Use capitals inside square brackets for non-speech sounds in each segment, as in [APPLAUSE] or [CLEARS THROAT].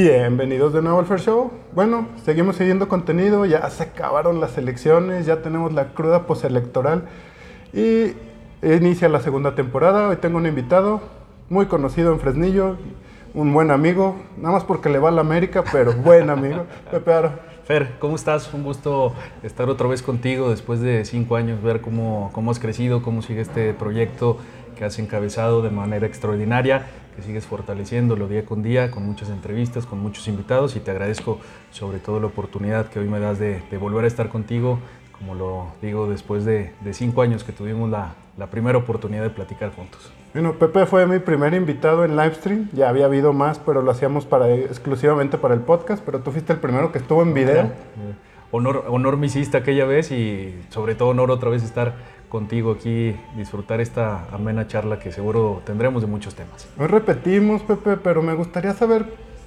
Bienvenidos de nuevo al Fair Show. Bueno, seguimos siguiendo contenido, ya se acabaron las elecciones, ya tenemos la cruda postelectoral y inicia la segunda temporada. Hoy tengo un invitado muy conocido en Fresnillo, un buen amigo, nada más porque le va a la América, pero [LAUGHS] buen amigo, Pepe Aro. Fer, ¿cómo estás? Un gusto estar otra vez contigo después de cinco años, ver cómo, cómo has crecido, cómo sigue este proyecto que has encabezado de manera extraordinaria que sigues fortaleciéndolo día con día, con muchas entrevistas, con muchos invitados y te agradezco sobre todo la oportunidad que hoy me das de, volver a estar contigo, como lo digo, después de, cinco años que tuvimos la, primera oportunidad de platicar juntos. Bueno, Pepe fue mi primer invitado en livestream, ya había habido más, pero lo hacíamos para, exclusivamente para el podcast, pero tú fuiste el primero que estuvo en video. Honor, honor me hiciste aquella vez y sobre todo honor otra vez estar contigo aquí, disfrutar esta amena charla que seguro tendremos de muchos temas. Hoy repetimos, Pepe, pero me gustaría saber,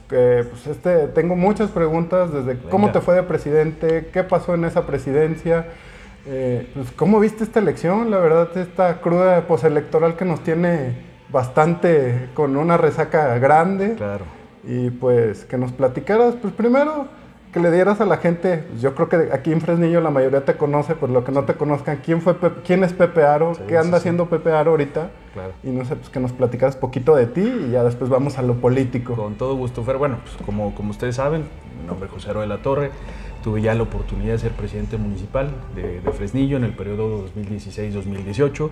que pues este, tengo muchas preguntas, desde cómo te fue de presidente, qué pasó en esa presidencia, eh, pues, cómo viste esta elección, la verdad, esta cruda postelectoral que nos tiene bastante con una resaca grande. Claro. Y pues que nos platicaras, pues primero que le dieras a la gente, yo creo que aquí en Fresnillo la mayoría te conoce, por lo que no te conozcan, quién fue quién es Pepe Aro, qué anda haciendo Pepe Aro ahorita. Y no sé, pues que nos platicaras poquito de ti y ya después vamos a lo político. Con todo gusto, Fer. Bueno, pues como, como ustedes saben, mi nombre es José Aro de la Torre. Tuve ya la oportunidad de ser presidente municipal de, de Fresnillo en el periodo 2016-2018.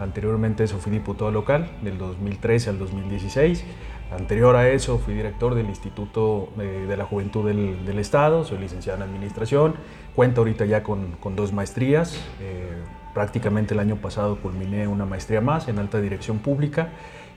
Anteriormente eso fui diputado local del 2013 al 2016. Anterior a eso fui director del Instituto de la Juventud del, Estado, soy licenciado en Administración, cuento ahorita ya con, dos maestrías, eh, prácticamente el año pasado culminé una maestría más en Alta Dirección Pública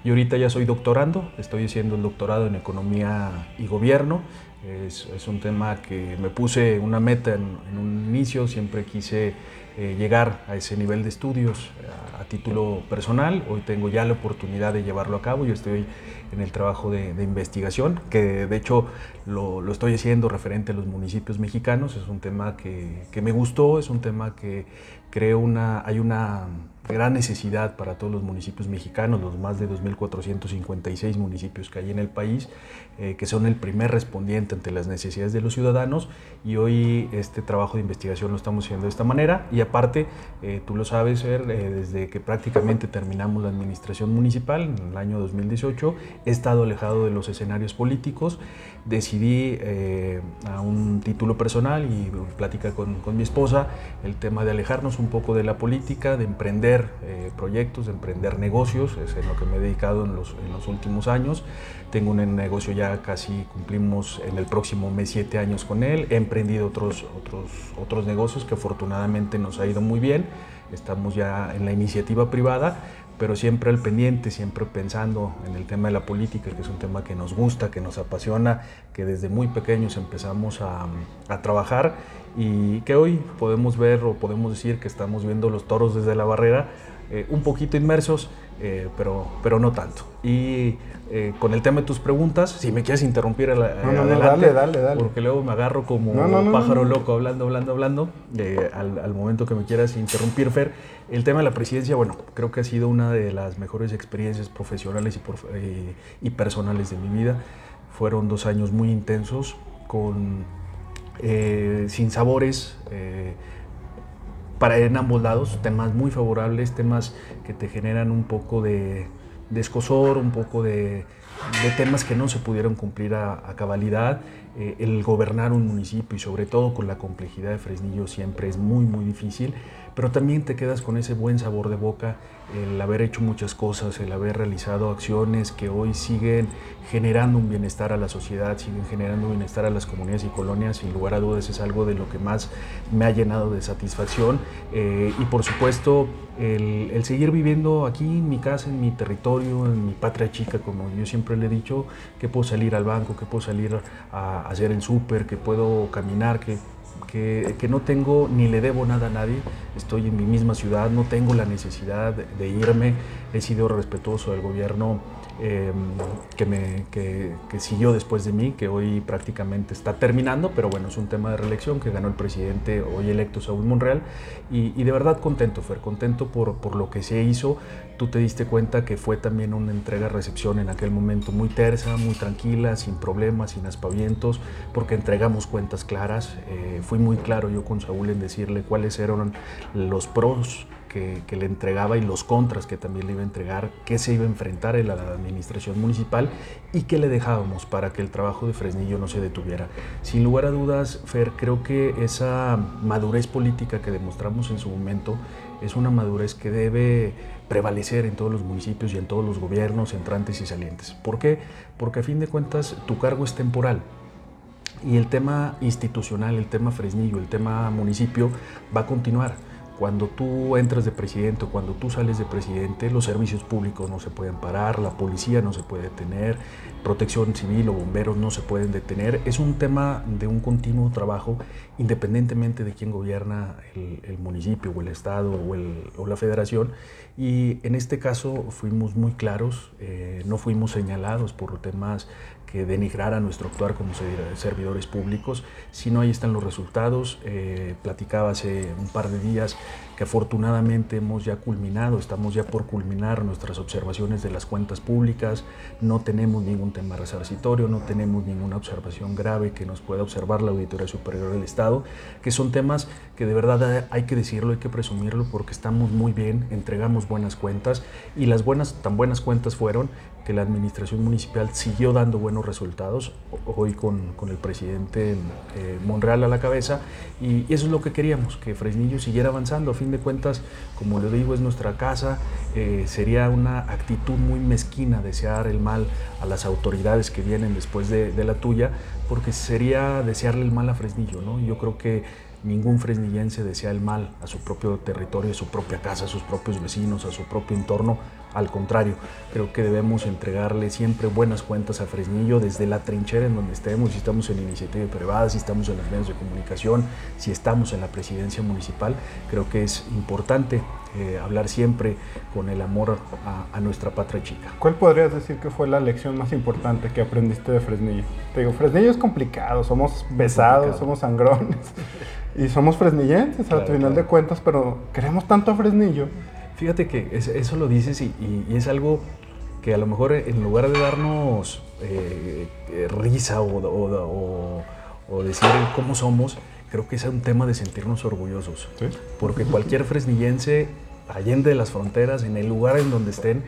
y ahorita ya soy doctorando, estoy haciendo el doctorado en Economía y Gobierno, es, un tema que me puse una meta en un inicio, siempre quise eh, llegar a ese nivel de estudios a, título personal. Hoy tengo ya la oportunidad de llevarlo a cabo. Yo estoy en el trabajo de, investigación, que de hecho lo, lo, estoy haciendo referente a los municipios mexicanos. Es un tema que, que me gustó, es un tema que creo una, hay una gran necesidad para todos los municipios mexicanos, los más de 2.456 municipios que hay en el país, eh, que son el primer respondiente ante las necesidades de los ciudadanos y hoy este trabajo de investigación lo estamos haciendo de esta manera y aparte, eh, tú lo sabes, eh, desde que prácticamente terminamos la administración municipal en el año 2018, he estado alejado de los escenarios políticos, decidí a un título personal y plática con, con mi esposa el tema de alejarnos un poco de la política, de emprender eh, proyectos, de emprender negocios, es en lo que me he dedicado en los, en los últimos años. Tengo un negocio ya casi cumplimos en el próximo mes siete años con él. He emprendido otros, otros, otros negocios que afortunadamente nos ha ido muy bien. Estamos ya en la iniciativa privada, pero siempre al pendiente, siempre pensando en el tema de la política, que es un tema que nos gusta, que nos apasiona, que desde muy pequeños empezamos a, a trabajar y que hoy podemos ver o podemos decir que estamos viendo los toros desde la barrera, eh, un poquito inmersos, eh, pero, pero no tanto. Y eh, con el tema de tus preguntas, si me quieres interrumpir adelante, dale, dale, dale. porque luego me agarro como un pájaro loco hablando, hablando, hablando, al, al, momento que me quieras interrumpir, Fer. El tema de la presidencia, bueno, creo que ha sido una de las mejores experiencias profesionales y, y personales de mi vida. Fueron dos años muy intensos con eh, sin sabores, eh, para en ambos lados, temas muy favorables, temas que te generan un poco de, escosor, un poco de, temas que no se pudieron cumplir a, cabalidad. Eh, el gobernar un municipio y sobre todo con la complejidad de Fresnillo siempre es muy, muy difícil pero también te quedas con ese buen sabor de boca, el haber hecho muchas cosas, el haber realizado acciones que hoy siguen generando un bienestar a la sociedad, siguen generando un bienestar a las comunidades y colonias, sin lugar a dudas es algo de lo que más me ha llenado de satisfacción. Eh, y por supuesto el, seguir viviendo aquí en mi casa, en mi territorio, en mi patria chica, como yo siempre le he dicho, que puedo salir al banco, que puedo salir a hacer el súper, que puedo caminar, que que, no tengo ni le debo nada a nadie, estoy en mi misma ciudad, no tengo la necesidad de, irme, he sido respetuoso del gobierno Em, que, me, que, siguió después de mí, que hoy prácticamente está terminando, pero bueno, es un tema de reelección que ganó el presidente hoy electo Saúl Monreal y, de verdad contento, Fer, contento por, por, lo que se hizo. Tú te diste cuenta que fue también una entrega-recepción en aquel momento muy tersa, muy tranquila, sin problemas, sin aspavientos, porque entregamos cuentas claras. Eh, fui muy claro yo con Saúl en decirle cuáles eran los pros que, le entregaba y los contras que también le iba a entregar, qué se iba a enfrentar en la administración municipal y qué le dejábamos para que el trabajo de Fresnillo no se detuviera. Sin lugar a dudas, Fer, creo que esa madurez política que demostramos en su momento es una madurez que debe prevalecer en todos los municipios y en todos los gobiernos entrantes y salientes. ¿Por qué? Porque a fin de cuentas tu cargo es temporal y el tema institucional, el tema Fresnillo, el tema municipio va a continuar. Cuando tú entras de presidente o cuando tú sales de presidente, los servicios públicos no se pueden parar, la policía no se puede detener, protección civil o bomberos no se pueden detener. Es un tema de un continuo trabajo independientemente de quién gobierna el, municipio o el estado o, la federación. Y en este caso fuimos muy claros, eh, no fuimos señalados por temas que denigrara nuestro actuar como servidores públicos, sino ahí están los resultados. Eh, platicaba hace un par de días que afortunadamente hemos ya culminado, estamos ya por culminar nuestras observaciones de las cuentas públicas, no tenemos ningún tema resarcitorio, no tenemos ninguna observación grave que nos pueda observar la Auditoría Superior del Estado, que son temas que de verdad hay que decirlo, hay que presumirlo porque estamos muy bien, entregamos buenas cuentas y las buenas, tan buenas cuentas fueron que la administración municipal siguió dando buenos resultados, hoy con, con el presidente eh, Monreal a la cabeza, y, eso es lo que queríamos, que Fresnillo siguiera avanzando. De cuentas, como le digo, es nuestra casa, eh, sería una actitud muy mezquina desear el mal a las autoridades que vienen después de, de la tuya, porque sería desearle el mal a Fresnillo, ¿no? Yo creo que ningún fresnillense desea el mal a su propio territorio, a su propia casa, a sus propios vecinos, a su propio entorno, al contrario, creo que debemos entregarle siempre buenas cuentas a Fresnillo desde la trinchera en donde estemos, si estamos en iniciativa privada, si estamos en los medios de comunicación, si estamos en la presidencia municipal. Creo que es importante eh, hablar siempre con el amor a, nuestra patria chica. ¿Cuál podrías decir que fue la lección más importante que aprendiste de Fresnillo? Te digo, Fresnillo es complicado, somos besados, somos sangrones [LAUGHS] y somos fresnillenses al final de cuentas, pero queremos tanto a Fresnillo Fíjate que eso lo dices y, es algo que a lo mejor en lugar de darnos eh, eh, risa o, decir cómo somos, creo que es un tema de sentirnos orgullosos. Porque cualquier fresnillense, allende de las fronteras, en el lugar en donde estén,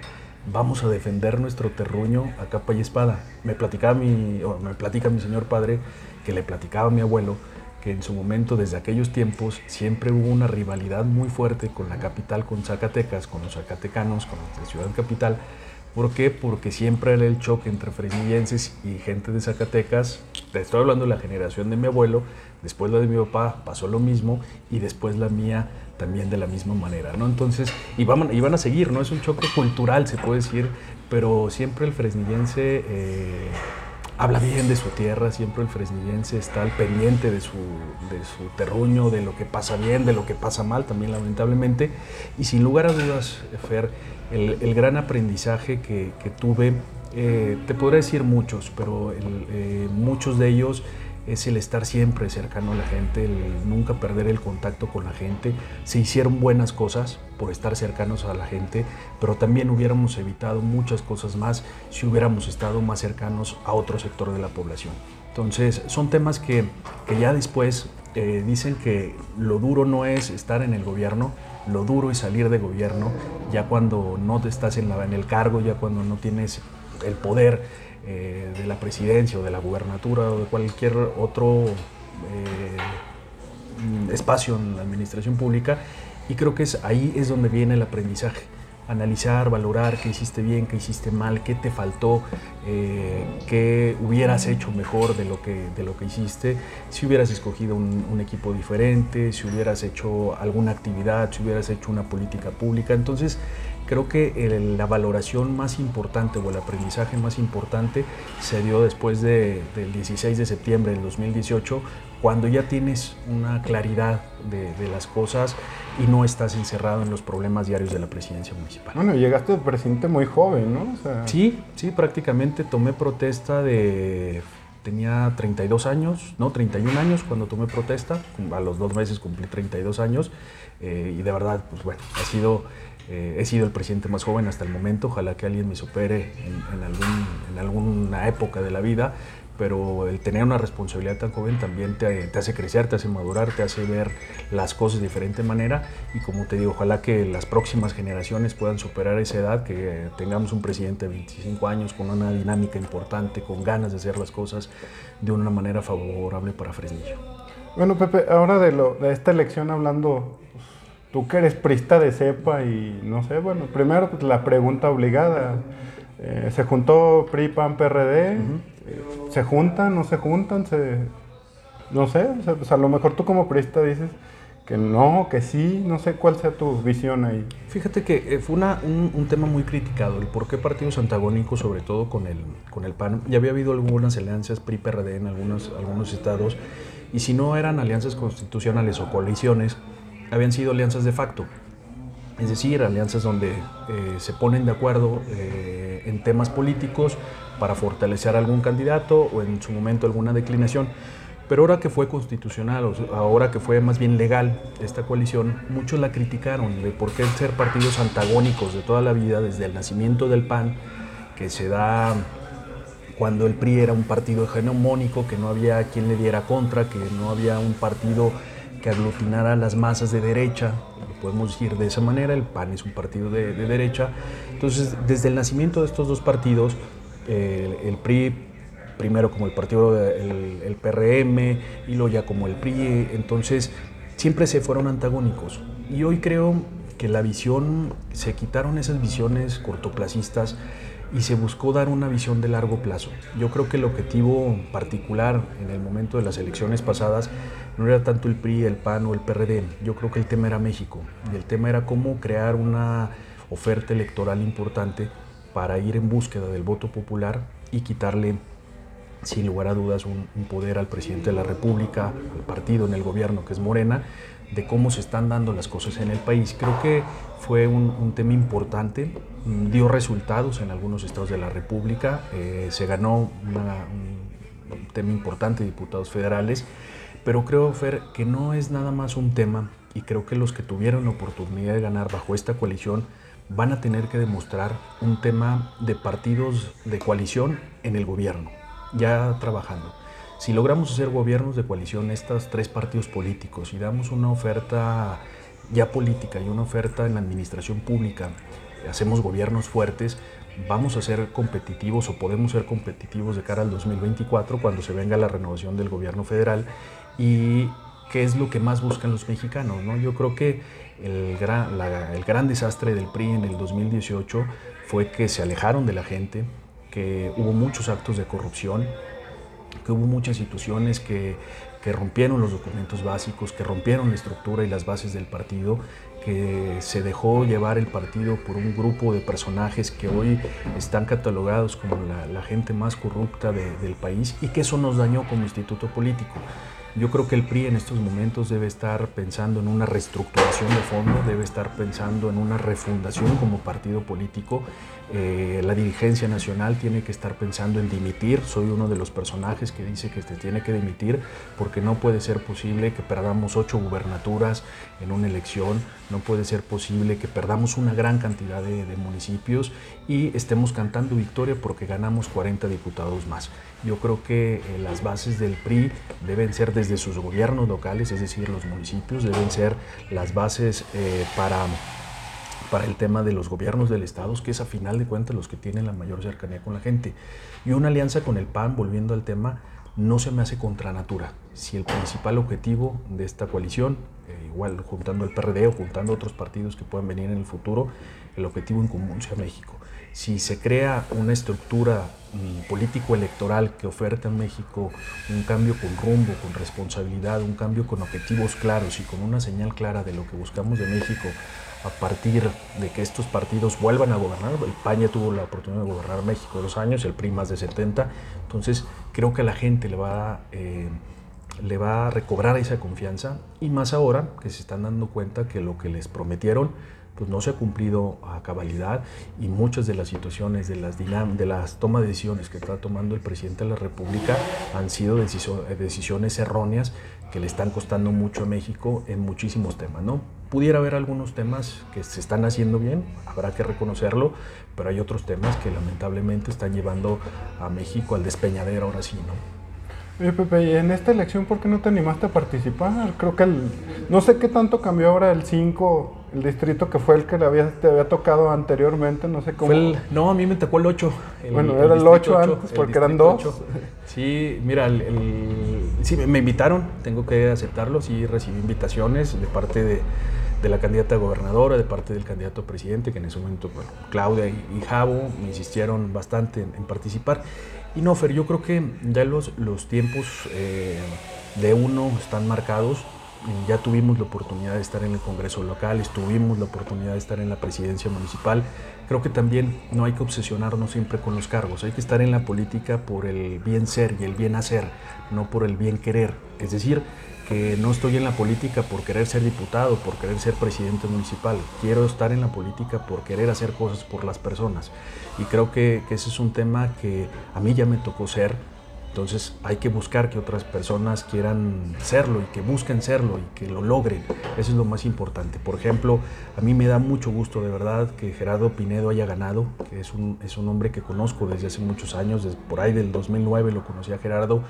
vamos a defender nuestro terruño a capa y espada. Me, platicaba mi, me platica mi señor padre que le platicaba a mi abuelo que en su momento, desde aquellos tiempos, siempre hubo una rivalidad muy fuerte con la capital, con Zacatecas, con los zacatecanos, con la ciudad capital. ¿Por qué? Porque siempre era el choque entre fresnillenses y gente de Zacatecas. Te estoy hablando de la generación de mi abuelo, después la de mi papá pasó lo mismo y después la mía también de la misma manera, ¿no? Entonces, y van, y van a seguir, ¿no? Es un choque cultural, se puede decir, pero siempre el fresnillense... Eh, habla bien de su tierra, siempre el fresnillense está al pendiente de su, de su terruño, de lo que pasa bien, de lo que pasa mal también lamentablemente. Y sin lugar a dudas, Fer, el, gran aprendizaje que, tuve, eh, te podría decir muchos, pero eh, muchos de ellos es el estar siempre cercano a la gente, el nunca perder el contacto con la gente. Se hicieron buenas cosas por estar cercanos a la gente, pero también hubiéramos evitado muchas cosas más si hubiéramos estado más cercanos a otro sector de la población. Entonces, son temas que, ya después eh, dicen que lo duro no es estar en el gobierno, lo duro es salir de gobierno, ya cuando no te estás en, en el cargo, ya cuando no tienes el poder eh, de la presidencia o de la gubernatura o de cualquier otro eh, espacio en la administración pública. Y creo que es, ahí es donde viene el aprendizaje. Analizar, valorar qué hiciste bien, qué hiciste mal, qué te faltó, eh, qué hubieras hecho mejor de lo, que, de lo que hiciste, si hubieras escogido un, un equipo diferente, si hubieras hecho alguna actividad, si hubieras hecho una política pública. Entonces, Creo que la valoración más importante o el aprendizaje más importante se dio después del 16 de septiembre del 2018, cuando ya tienes una claridad de, las cosas y no estás encerrado en los problemas diarios de la presidencia municipal. Bueno, llegaste de presidente muy joven, ¿no? Sí, sí, prácticamente tomé protesta de... Tenía 32 años, no, 31 años cuando tomé protesta, a los dos meses cumplí 32 años eh, y de verdad, pues bueno, ha sido eh, he sido el presidente más joven hasta el momento, ojalá que alguien me supere en, alguna época de la vida, pero el tener una responsabilidad tan joven también te, hace crecer, te hace madurar, te hace ver las cosas de diferente manera y como te digo, ojalá que las próximas generaciones puedan superar esa edad, que tengamos un presidente de 25 años con una dinámica importante, con ganas de hacer las cosas de una manera favorable para Fresnillo. Bueno, Pepe, ahora de esta elección hablando tú que eres prista de cepa y no sé, bueno, primero pues, la pregunta obligada. Eh, ¿Se juntó PRI, PAN, PRD? ¿Se juntan? ¿No se juntan? Se, no sé, pues, a lo mejor tú como prista dices que no, que sí, no sé cuál sea tu visión ahí. Fíjate que eh, fue una, un, tema muy criticado, el por qué partidos antagónicos, sobre todo con el, con el PAN. Ya había habido algunas alianzas PRI-PRD en algunos, algunos estados, y si no eran alianzas constitucionales o coaliciones, habían sido alianzas de facto, es decir, alianzas donde eh, se ponen de acuerdo eh, en temas políticos para fortalecer algún candidato o en su momento alguna declinación. Pero ahora que fue constitucional, ahora que fue más bien legal esta coalición, muchos la criticaron de por qué ser partidos antagónicos de toda la vida, desde el nacimiento del PAN, que se da cuando el PRI era un partido hegemónico, que no había quien le diera contra, que no había un partido que aglutinara a las masas de derecha, podemos decir de esa manera, el PAN es un partido de, derecha. Entonces, desde el nacimiento de estos dos partidos, el PRI, primero como el partido, el, el PRM, y luego ya como el PRI, entonces siempre se fueron antagónicos. Y hoy creo que la visión, se quitaron esas visiones cortoplacistas y se buscó dar una visión de largo plazo. Yo creo que el objetivo particular en el momento de las elecciones pasadas no era tanto el PRI, el PAN o el PRD, yo creo que el tema era México y el tema era cómo crear una oferta electoral importante para ir en búsqueda del voto popular y quitarle sin lugar a dudas un, poder al presidente de la República, al partido en el gobierno que es Morena, de cómo se están dando las cosas en el país. Creo que fue un, tema importante, dio resultados en algunos estados de la República, eh, se ganó un tema importante de diputados federales pero creo, Fer, que no es nada más un tema y creo que los que tuvieron la oportunidad de ganar bajo esta coalición van a tener que demostrar un tema de partidos de coalición en el gobierno, ya trabajando. Si logramos hacer gobiernos de coalición, estos tres partidos políticos, y damos una oferta ya política y una oferta en la administración pública, hacemos gobiernos fuertes, vamos a ser competitivos o podemos ser competitivos de cara al 2024 cuando se venga la renovación del gobierno federal y qué es lo que más buscan los mexicanos. ¿no? Yo creo que el gran, el gran desastre del PRI en el 2018 fue que se alejaron de la gente, que hubo muchos actos de corrupción, que hubo muchas situaciones que, que rompieron los documentos básicos, que rompieron la estructura y las bases del partido, que se dejó llevar el partido por un grupo de personajes que hoy están catalogados como la, gente más corrupta del país y que eso nos dañó como instituto político. Yo creo que el PRI en estos momentos debe estar pensando en una reestructuración de fondo, debe estar pensando en una refundación como partido político. Eh, la dirigencia nacional tiene que estar pensando en dimitir. Soy uno de los personajes que dice que se tiene que dimitir porque no puede ser posible que perdamos ocho gubernaturas en una elección, no puede ser posible que perdamos una gran cantidad de, municipios y estemos cantando victoria porque ganamos 40 diputados más. Yo creo que eh, las bases del PRI deben ser desde sus gobiernos locales, es decir, los municipios, deben ser las bases eh, para, para el tema de los gobiernos del Estado, que es a final de cuentas los que tienen la mayor cercanía con la gente. Y una alianza con el PAN, volviendo al tema, no se me hace contra natura. si el principal objetivo de esta coalición, eh, igual juntando el PRD o juntando otros partidos que puedan venir en el futuro, el objetivo en común sea México. Si se crea una estructura mm, político-electoral que oferta a México un cambio con rumbo, con responsabilidad, un cambio con objetivos claros y con una señal clara de lo que buscamos de México a partir de que estos partidos vuelvan a gobernar. El PAN ya tuvo la oportunidad de gobernar México dos años, el PRI más de 70. Entonces creo que la gente le va, eh, le va a recobrar esa confianza y más ahora que se están dando cuenta que lo que les prometieron pues no se ha cumplido a cabalidad y muchas de las situaciones, de las, de las tomas de decisiones que está tomando el presidente de la República han sido decisiones erróneas que le están costando mucho a México en muchísimos temas. ¿no? Pudiera haber algunos temas que se están haciendo bien, habrá que reconocerlo, pero hay otros temas que lamentablemente están llevando a México al despeñadero ahora sí. ¿no? Oye, Pepe, ¿y en esta elección por qué no te animaste a participar? Creo que el, no sé qué tanto cambió ahora el 5, el distrito que fue el que le había, te había tocado anteriormente, no sé cómo. no, a mí me tocó el 8. bueno, era el 8 antes porque eran dos. Sí, mira, sí, me invitaron, tengo que aceptarlo, sí recibí invitaciones de parte de, de la candidata gobernadora, de parte del candidato presidente, que en ese momento, bueno, Claudia y, Javo me insistieron bastante en, en participar. Y no, Fer, yo creo que ya los, los tiempos eh, de uno están marcados. Ya tuvimos la oportunidad de estar en el Congreso local, estuvimos la oportunidad de estar en la presidencia municipal. Creo que también no hay que obsesionarnos siempre con los cargos, hay que estar en la política por el bien ser y el bien hacer, no por el bien querer. Es decir, que no estoy en la política por querer ser diputado, por querer ser presidente municipal. Quiero estar en la política por querer hacer cosas por las personas. Y creo que, ese es un tema que a mí ya me tocó ser. Entonces hay que buscar que otras personas quieran serlo y que busquen serlo y que lo logren. Eso es lo más importante. Por ejemplo, a mí me da mucho gusto de verdad que Gerardo Pinedo haya ganado, que es un, es un hombre que conozco desde hace muchos años, por ahí del 2009 lo conocí a Gerardo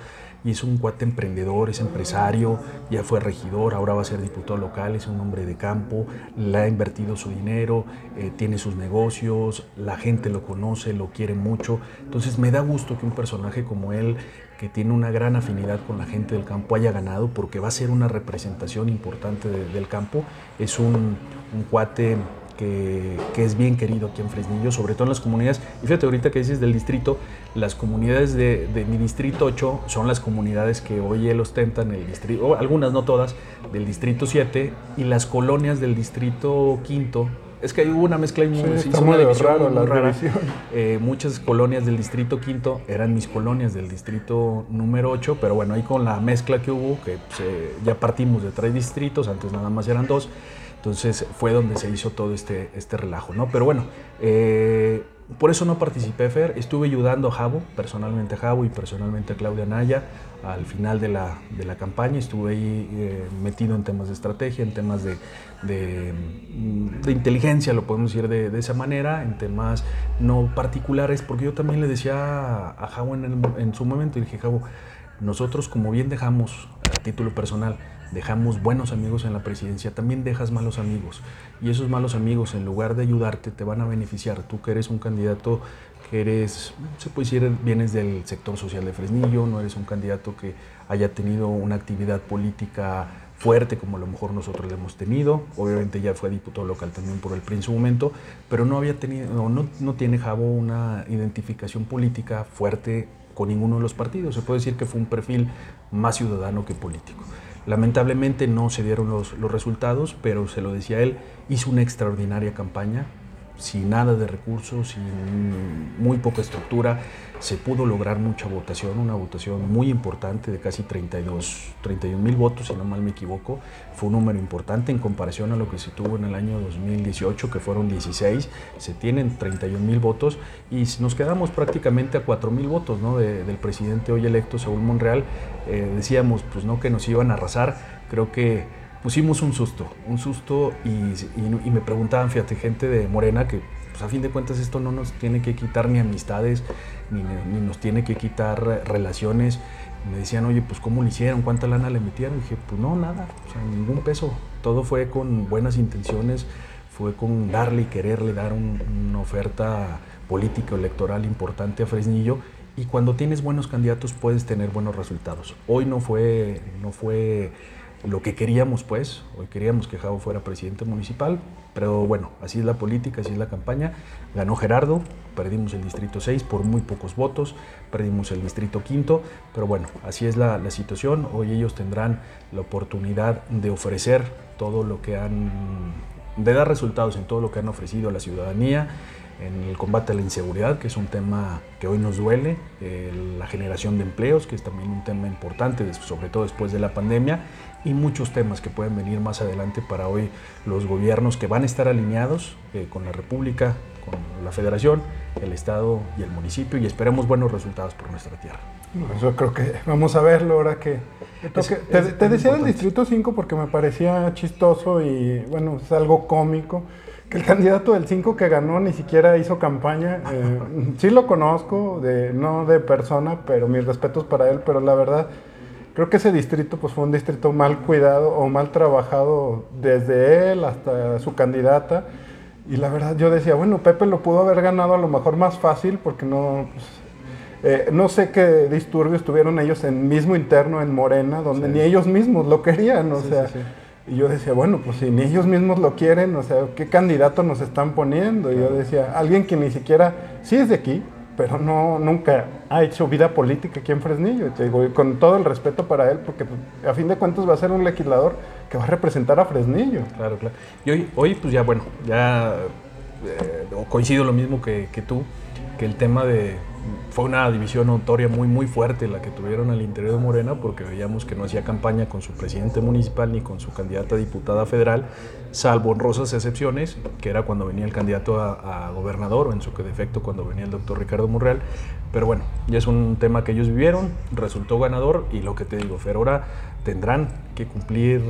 y es un cuate emprendedor, es empresario, ya fue regidor, ahora va a ser diputado local, es un hombre de campo, le ha invertido su dinero, eh, tiene sus negocios, la gente lo conoce, lo quiere mucho. Entonces me da gusto que un personaje como él, que tiene una gran afinidad con la gente del campo, haya ganado porque va a ser una representación importante del campo. Es un, un cuate que, es bien querido aquí en Fresnillo, sobre todo en las comunidades. Y fíjate, ahorita que dices del distrito, las comunidades de, mi distrito 8 son las comunidades que hoy él ostenta en el distrito, algunas no todas, del distrito 7, y las colonias del distrito 5 es que hubo una mezcla y sí, una división muy rara. [LAUGHS] Eh, muchas colonias del distrito quinto eran mis colonias del distrito número 8, pero bueno, ahí con la mezcla que hubo, que pues, eh, ya partimos de tres distritos, antes nada más eran dos, entonces fue donde se hizo todo este, este relajo, ¿no? Pero bueno, eh, por eso no participé, Fer. Estuve ayudando a Javo, personalmente a Javo y personalmente a Claudia Naya al final de la, de la campaña. Estuve ahí eh, metido en temas de estrategia, en temas de, de, de inteligencia, lo podemos decir de, esa manera, en temas no particulares, porque yo también le decía a Javo en, en su momento, y dije, Javo, nosotros como bien dejamos a título personal, dejamos buenos amigos en la presidencia, también dejas malos amigos. Y esos malos amigos, en lugar de ayudarte, te van a beneficiar. Tú que eres un candidato que eres, se puede decir, vienes del sector social de Fresnillo, no eres un candidato que haya tenido una actividad política fuerte como a lo mejor nosotros le hemos tenido. Obviamente ya fue diputado local también por el PRI en su momento, pero no había tenido, no, no tiene Jabo una identificación política fuerte con ninguno de los partidos. Se puede decir que fue un perfil más ciudadano que político. Lamentablemente no se dieron los, los resultados, pero se lo decía él, hizo una extraordinaria campaña, sin nada de recursos, sin muy poca estructura, se pudo lograr mucha votación, una votación muy importante de casi 32, 31 mil votos, si no mal me equivoco. Fue un número importante en comparación a lo que se tuvo en el año 2018, que fueron 16. Se tienen 31 mil votos y nos quedamos prácticamente a 4 mil votos ¿no? del presidente hoy electo, Saúl Monreal. Eh, decíamos pues, ¿no? que nos iban a arrasar. Creo que pusimos un susto, un susto y, me preguntaban, fíjate, gente de Morena que pues a fin de cuentas esto no nos tiene que quitar ni amistades, ni, nos tiene que quitar relaciones. Me decían, oye, pues ¿cómo lo hicieron? ¿Cuánta lana le metieron? Y dije, pues no, nada, o sea, ningún peso. Todo fue con buenas intenciones, fue con darle y quererle dar una oferta política electoral importante a Fresnillo y cuando tienes buenos candidatos puedes tener buenos resultados. Hoy no fue, no fue lo que queríamos, pues. Hoy queríamos que Javo fuera presidente municipal, pero bueno, así es la política, así es la campaña. Ganó Gerardo, perdimos el distrito 6 por muy pocos votos, perdimos el distrito 5, pero bueno, así es la, la situación. Hoy ellos tendrán la oportunidad de ofrecer todo lo que han, de dar resultados en todo lo que han ofrecido a la ciudadanía en el combate a la inseguridad, que es un tema que hoy nos duele, la generación de empleos, que es también un tema importante, sobre todo después de la pandemia, y muchos temas que pueden venir más adelante para hoy los gobiernos que van a estar alineados eh, con la República, con la Federación, el Estado y el municipio, y esperemos buenos resultados por nuestra tierra. Yo creo que vamos a verlo ahora que... te, decía del Distrito 5 porque me parecía chistoso y bueno, es algo cómico que el candidato del 5 que ganó ni siquiera hizo campaña. Eh, [LAUGHS] sí lo conozco, de, no de persona, pero mis respetos para él, pero la verdad creo que ese distrito pues, fue un distrito mal cuidado o mal trabajado desde él hasta su candidata. Y la verdad yo decía, bueno, Pepe lo pudo haber ganado a lo mejor más fácil porque no... Pues, eh, no sé qué disturbios tuvieron ellos en mismo interno en Morena, donde ni ellos mismos lo querían, o sea... Y yo decía, bueno, pues si ni ellos mismos lo quieren, o sea, ¿qué candidato nos están poniendo? Y yo decía, alguien que ni siquiera, sí es de aquí, pero no, nunca ha hecho vida política aquí en Fresnillo. Te digo, con todo el respeto para él, porque pues, a fin de cuentas va a ser un legislador que va a representar a Fresnillo. Claro, claro. Y hoy, hoy pues ya, bueno, ya eh, coincido lo mismo que tú, que el tema de, fue una división notoria muy muy fuerte la que tuvieron al interior de Morena porque veíamos que no hacía campaña con su presidente municipal ni con su candidata a diputada federal, salvo honrosas excepciones, que era cuando venía el candidato a, gobernador o en su defecto cuando venía el doctor Ricardo Murreal. Pero bueno, ya es un tema que ellos vivieron, resultó ganador y lo que te digo, Fer, ahora tendrán que cumplir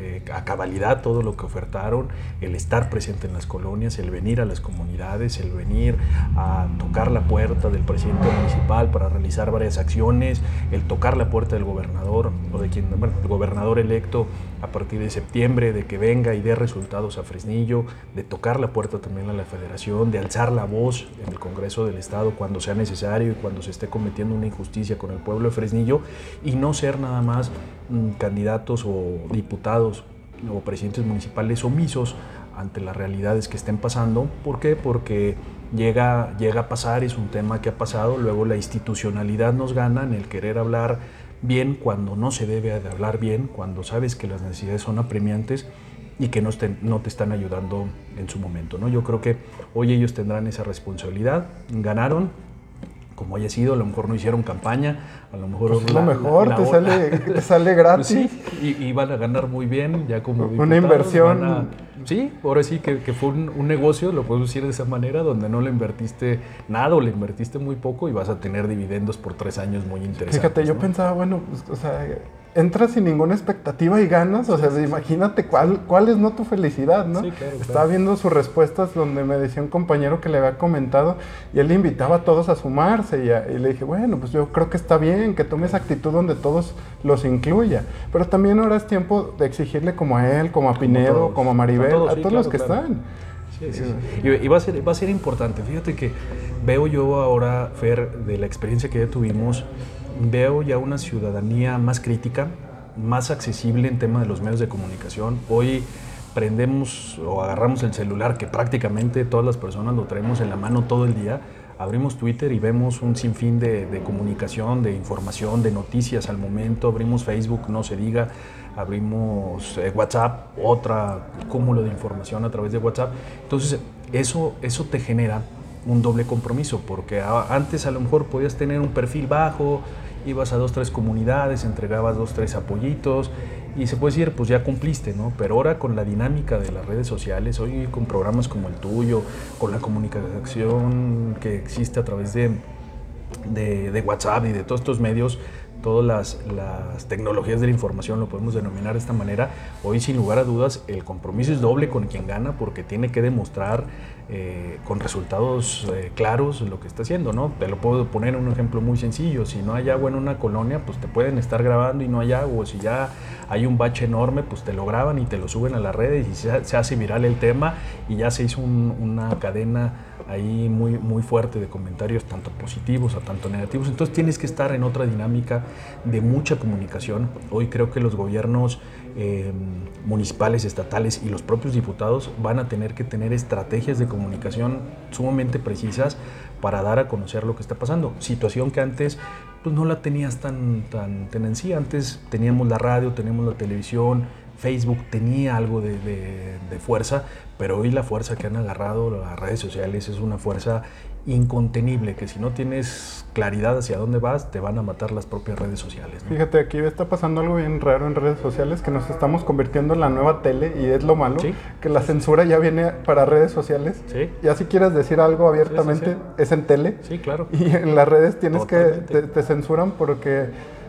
eh, a cabalidad todo lo que ofertaron, el estar presente en las colonias, el venir a las comunidades, el venir a tocar la puerta del presidente municipal para realizar varias acciones, el tocar la puerta del gobernador o de quien, bueno, el gobernador electo a partir de septiembre, de que venga y dé resultados a Fresnillo, de tocar la puerta también a la federación, de alzar la voz en el Congreso del Estado cuando sea necesario y cuando se esté cometiendo una injusticia con el pueblo de Fresnillo y no ser nada más candidatos o diputados o presidentes municipales omisos ante las realidades que estén pasando. ¿Por qué? Porque llega, llega a pasar, es un tema que ha pasado, luego la institucionalidad nos gana en el querer hablar bien cuando no se debe de hablar bien, cuando sabes que las necesidades son apremiantes y que no, no te están ayudando en su momento. ¿no? Yo creo que hoy ellos tendrán esa responsabilidad, ganaron, como haya sido, a lo mejor no hicieron campaña, a lo mejor... Pues lo mejor, te, sale, [LAUGHS] te, sale, gratis. sí, y, van a ganar muy bien, ya como... Una inversión... sí, ahora sí que, que fue un, negocio, lo puedo decir de esa manera, donde no le invertiste nada o le invertiste muy poco y vas a tener dividendos por tres años muy interesantes. Fíjate, yo pensaba, bueno, pues, o sea entras sin ninguna expectativa y ganas, o sea, imagínate cuál, cuál es no tu felicidad, ¿no? Estaba viendo sus respuestas donde me decía un compañero que le había comentado y él le invitaba a todos a sumarse y, le dije, bueno, pues yo creo que está bien que tome esa actitud donde todos los incluya, pero también ahora es tiempo de exigirle como a él, como a Pinedo, como, a Maribel, a todos, los que están. Sí, sí, y, va, a ser, va a ser importante, fíjate que veo yo ahora, Fer, de la experiencia que ya tuvimos, veo ya una ciudadanía más crítica, más accesible en tema de los medios de comunicación. Hoy prendemos o agarramos el celular, que prácticamente todas las personas lo traemos en la mano todo el día, abrimos Twitter y vemos un sinfín de, comunicación, de información, de noticias al momento, abrimos Facebook, no se diga, abrimos eh, WhatsApp, otra cúmulo de información a través de WhatsApp. Entonces, eso, eso te genera un doble compromiso, porque antes a lo mejor podías tener un perfil bajo, ibas a dos, tres comunidades, entregabas dos, tres apoyitos y se puede decir, pues ya cumpliste, ¿no? Pero ahora con la dinámica de las redes sociales, hoy con programas como el tuyo, con la comunicación que existe a través de, de, WhatsApp y de todos estos medios, todas las, las, tecnologías de la información, lo podemos denominar de esta manera, hoy sin lugar a dudas el compromiso es doble con quien gana porque tiene que demostrar eh, con resultados eh, claros lo que está haciendo, ¿no? Te lo puedo poner un ejemplo muy sencillo, si no hay agua en una colonia, pues te pueden estar grabando y no hay agua, si ya hay un bache enorme, pues te lo graban y te lo suben a las redes y se, hace viral el tema y ya se hizo una cadena ahí muy, muy fuerte de comentarios, tanto positivos o tanto negativos. Entonces tienes que estar en otra dinámica de mucha comunicación. Hoy creo que los gobiernos eh, municipales, estatales y los propios diputados van a tener que tener estrategias de comunicación sumamente precisas para dar a conocer lo que está pasando. Situación que antes pues, no la tenías tan, tan, tan en sí. Antes teníamos la radio, teníamos la televisión, Facebook tenía algo de, fuerza, pero hoy la fuerza que han agarrado las redes sociales es una fuerza incontenible, que si no tienes claridad hacia dónde vas, te van a matar las propias redes sociales. Fíjate, aquí está pasando algo bien raro en redes sociales, que nos estamos convirtiendo en la nueva tele y es lo malo, que la censura ya viene para redes sociales. ¿Sí? Ya si quieres decir algo abiertamente, es en tele. Sí, claro. Y en las redes tienes que, te censuran porque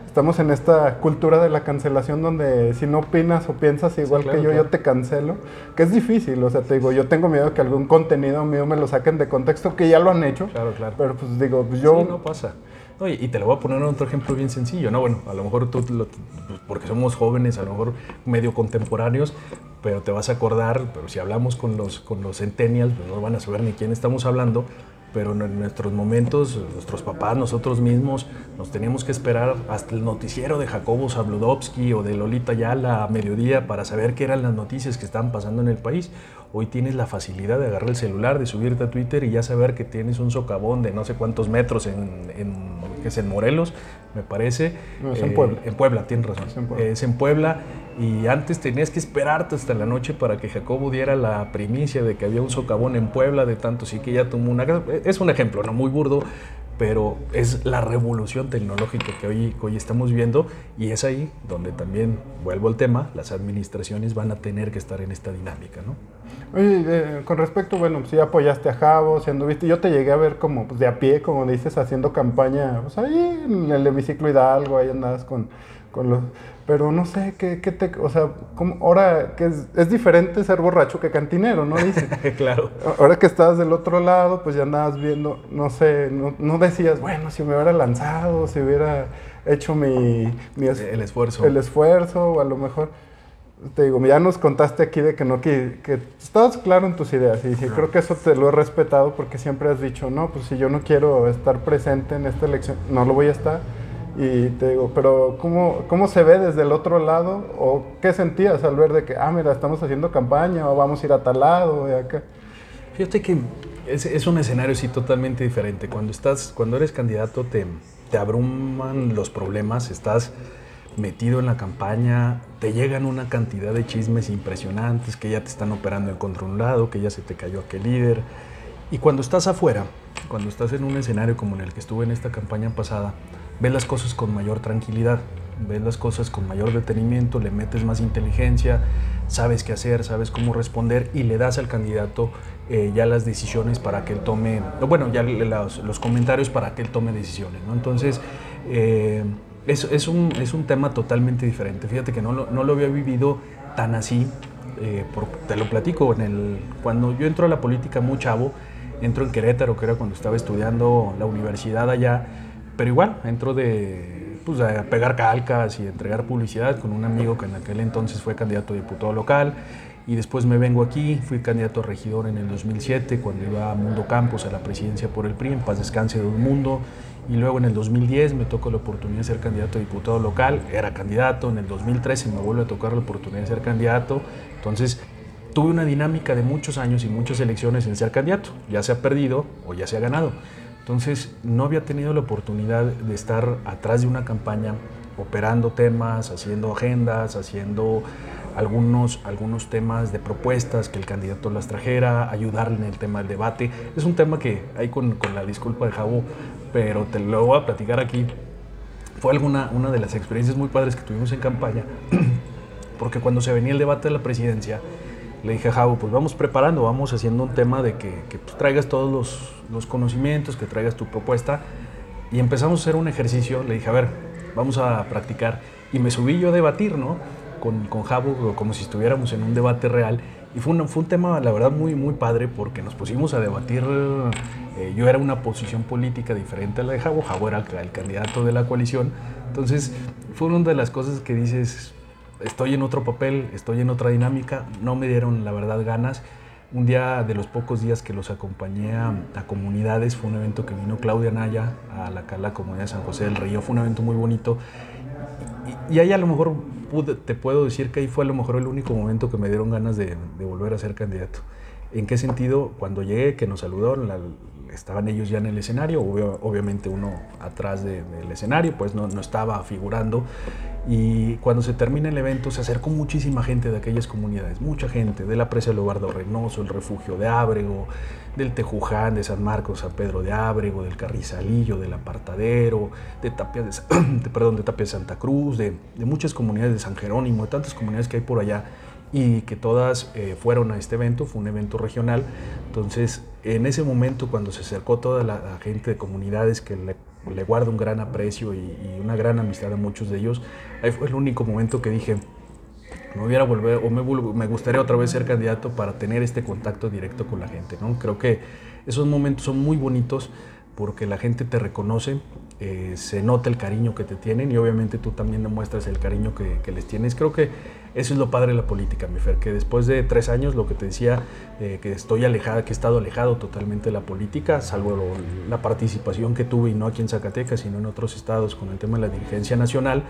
estamos en esta cultura de la cancelación donde si no opinas o piensas igual que yo, yo te cancelo, que es difícil, o sea, te digo, yo tengo miedo que algún contenido mío me lo saquen de contexto, que ya lo han hecho. Claro, claro. Pero pues digo, pues yo... Sí, no pasa. Oye, y te lo voy a poner otro ejemplo bien sencillo, ¿no? Bueno, a lo mejor tú, porque somos jóvenes, a lo mejor medio contemporáneos, pero te vas a acordar, pero si hablamos con los, con los centennials, pues no van a saber ni quién estamos hablando, pero en nuestros momentos, nuestros papás, nosotros mismos, nos teníamos que esperar hasta el noticiero de Jacobo Zabludovsky o de Lolita Yala a mediodía para saber qué eran las noticias que estaban pasando en el país. Hoy tienes la facilidad de agarrar el celular, de subirte a Twitter y ya saber que tienes un socavón de no sé cuántos metros en, que es en Morelos, me parece. es en Puebla. Eh, en Puebla, tienes razón. Es en Puebla. Y antes tenías que esperarte hasta la noche para que Jacobo diera la primicia de que había un socavón en Puebla de tanto, sí que ya tomó una... Es un ejemplo, ¿no? Muy burdo, pero es la revolución tecnológica que hoy, hoy estamos viendo y es ahí donde también, vuelvo al tema, las administraciones van a tener que estar en esta dinámica, ¿no? Oye, con respecto, bueno, si apoyaste a Javo, si anduviste, yo te llegué a ver como pues, de a pie, como dices, haciendo campaña, pues ahí en el hemiciclo Hidalgo, ahí andabas con, con los... Pero no sé, ¿qué, qué te...? O sea, como ahora que es, es, diferente ser borracho que cantinero, ¿no? Dice. [LAUGHS] claro. Ahora que estabas del otro lado, pues ya andabas viendo, no sé, no, no decías, bueno, si me hubiera lanzado, si hubiera hecho mi... mi el esfuerzo. El esfuerzo, o a lo mejor te digo, ya nos contaste aquí de que no, que, que estabas claro en tus ideas y creo que eso te lo he respetado porque siempre has dicho, no, pues si yo no quiero estar presente en esta elección, no lo voy a estar. Y te digo, pero ¿cómo, ¿cómo se ve desde el otro lado? ¿O qué sentías al ver de que, ah, mira, estamos haciendo campaña o vamos a ir a tal lado y acá? Fíjate que es, es un escenario sí totalmente diferente. Cuando, estás, cuando eres candidato te, te abruman los problemas, estás metido en la campaña, te llegan una cantidad de chismes impresionantes, que ya te están operando en contra un lado, que ya se te cayó aquel líder. Y cuando estás afuera, cuando estás en un escenario como en el que estuve en esta campaña pasada, ves las cosas con mayor tranquilidad, ves las cosas con mayor detenimiento, le metes más inteligencia, sabes qué hacer, sabes cómo responder y le das al candidato eh, ya las decisiones para que él tome, bueno, ya los, comentarios para que él tome decisiones. Entonces, eh, es, es, un, es un tema totalmente diferente. Fíjate que no lo, no lo había vivido tan así. Eh, te lo platico, en el, cuando yo entro a la política muy chavo, entro en Querétaro, que era cuando estaba estudiando la universidad allá, pero igual, entro de pues, a pegar calcas y entregar publicidad con un amigo que en aquel entonces fue candidato a diputado local. Y después me vengo aquí, fui candidato a regidor en el 2007, cuando iba a Mundo Campos a la presidencia por el PRI, en paz descanse de un mundo. Y luego en el 2010 me tocó la oportunidad de ser candidato a diputado local, era candidato, en el 2013 me vuelve a tocar la oportunidad de ser candidato, entonces tuve una dinámica de muchos años y muchas elecciones en ser candidato, ya se ha perdido o ya se ha ganado. Entonces no había tenido la oportunidad de estar atrás de una campaña operando temas, haciendo agendas, haciendo algunos, algunos temas de propuestas que el candidato las trajera, ayudarle en el tema del debate. Es un tema que hay con, con la disculpa de Jabo pero te lo voy a platicar aquí. Fue alguna, una de las experiencias muy padres que tuvimos en campaña, [CLEARS THROAT] porque cuando se venía el debate de la presidencia, le dije a Javo, pues vamos preparando, vamos haciendo un tema de que, que pues, traigas todos los, los, conocimientos, que traigas tu propuesta. Y empezamos a hacer un ejercicio, le dije, a ver, vamos a practicar. Y me subí yo a debatir, ¿no? Con, con Javo, como si estuviéramos en un debate real. Y fue un, fue un tema, la verdad, muy, muy padre porque nos pusimos a debatir. Eh, yo era una posición política diferente a la de Jabo. Jabo era el, candidato de la coalición. Entonces, fue una de las cosas que dices, estoy en otro papel, estoy en otra dinámica, no me dieron la verdad ganas. Un día de los pocos días que los acompañé a, comunidades fue un evento que vino Claudia Naya a la, la comunidad de San José del Río, fue un evento muy bonito. Y, y ahí a lo mejor te puedo decir que ahí fue a lo mejor el único momento que me dieron ganas de, volver a ser candidato. ¿En qué sentido? Cuando llegué, que nos saludaron, la, estaban ellos ya en el escenario, obviamente uno atrás del escenario, pues no, no, estaba figurando. Y cuando se termina el evento se acercó muchísima gente de aquellas comunidades, mucha gente, de la presa de Lobardo Reynoso, el refugio de Ábrego, del Tejuján, de San Marcos, San Pedro de Ábrego, del Carrizalillo, del Apartadero, de Tapia de, [CLEARS THROAT] perdón, de Tapia de Santa Cruz, de, de muchas comunidades de San Jerónimo, de tantas comunidades que hay por allá y que todas eh, fueron a este evento, fue un evento regional. Entonces, en ese momento, cuando se acercó toda la, gente de comunidades que le, le guarda un gran aprecio y, una gran amistad a muchos de ellos, ahí fue el único momento que dije, me hubiera volver o me, me, gustaría otra vez ser candidato para tener este contacto directo con la gente. ¿no? Creo que esos momentos son muy bonitos porque la gente te reconoce, eh, se nota el cariño que te tienen y obviamente tú también demuestras el cariño que, que les tienes. Creo que eso es lo padre de la política, mi Fer, que después de tres años, lo que te decía, eh, que estoy alejada, que he estado alejado totalmente de la política, salvo la participación que tuve, y no aquí en Zacatecas, sino en otros estados con el tema de la dirigencia nacional,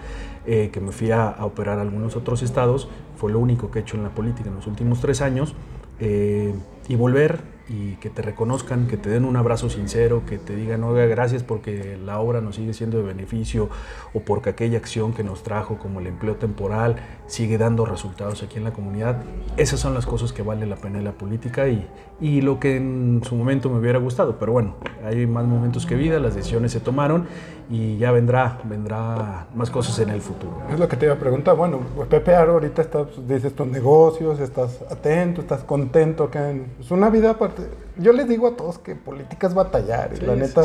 eh, que me fui a, operar a algunos otros estados, fue lo único que he hecho en la política en los últimos tres años, eh, y volver y que te reconozcan, que te den un abrazo sincero, que te digan, oiga, gracias porque la obra nos sigue siendo de beneficio o porque aquella acción que nos trajo como el empleo temporal sigue dando resultados aquí en la comunidad. Esas son las cosas que vale la pena en la política y, y lo que en su momento me hubiera gustado. Pero bueno, hay más momentos que vida, las decisiones se tomaron y ya vendrá, vendrá más cosas en el futuro. Es lo que te iba a preguntar. Bueno, pues Pepe Aro ahorita estás, dices tus negocios, estás atento, estás contento acá. En, es una vida aparte. Yo les digo a todos que política es batallar. y la neta.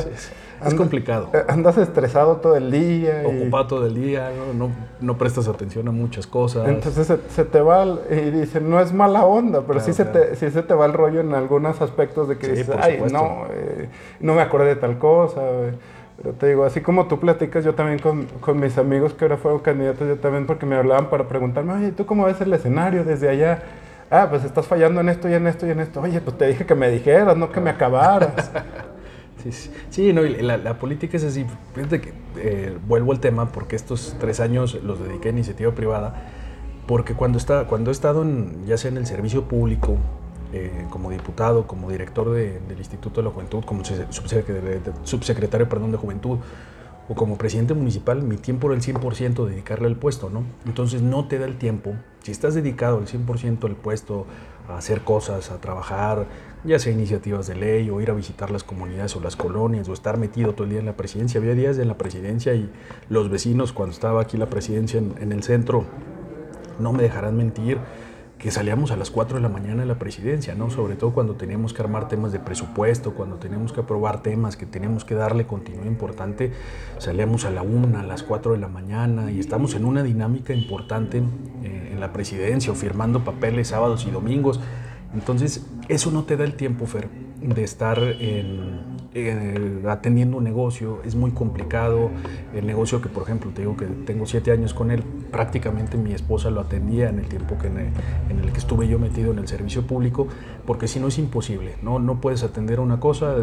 es complicado. Eh, andas estresado todo el día. Ocupado todo el día, ¿no? No, prestas atención a muchas cosas. Entonces se, te va, y dicen, no es mala onda, pero sí, se te, sí se te va el rollo en algunos aspectos de que dices, ay, no, eh, no me acordé de tal cosa. Pero te digo, así como tú platicas, yo también con, con, mis amigos que ahora fueron candidatos, yo también porque me hablaban para preguntarme, oye, ¿tú cómo ves el escenario desde allá? Ah, pues estás fallando en esto y en esto y en esto. Oye, pues te dije que me dijeras, no que me acabaras. [LAUGHS] sí, sí, no, la, la, política es así. Fíjate que eh, vuelvo al tema porque estos tres años los dediqué a iniciativa privada, porque cuando, está, cuando he estado en, ya sea en el servicio público, eh, como diputado, como director del Instituto de la Juventud, como subsecretario, perdón, de Juventud, o como presidente municipal, mi tiempo era el 100% dedicarle al puesto, ¿no? Entonces no te da el tiempo. Si estás dedicado al 100% al puesto, a hacer cosas, a trabajar, ya sea iniciativas de ley o ir a visitar las comunidades o las colonias o estar metido todo el día en la presidencia. Había días en la presidencia y los vecinos cuando estaba aquí la presidencia en, en el centro, no me dejarán mentir, que salíamos a las 4 de la mañana de la presidencia, ¿no? Sobre todo cuando teníamos que armar temas de presupuesto, cuando teníamos que aprobar temas, que teníamos que darle continuidad importante, salíamos a la 1, a las 4 de la mañana y estamos en una dinámica importante eh, en la presidencia o firmando papeles sábados y domingos. Entonces, eso no te da el tiempo, Fer, de estar atendiendo un negocio. Es muy complicado. El negocio que, por ejemplo, te digo que tengo siete años con él, prácticamente mi esposa lo atendía en el tiempo que en, el, que estuve yo metido en el servicio público, porque si no es imposible. No, no puedes atender una cosa,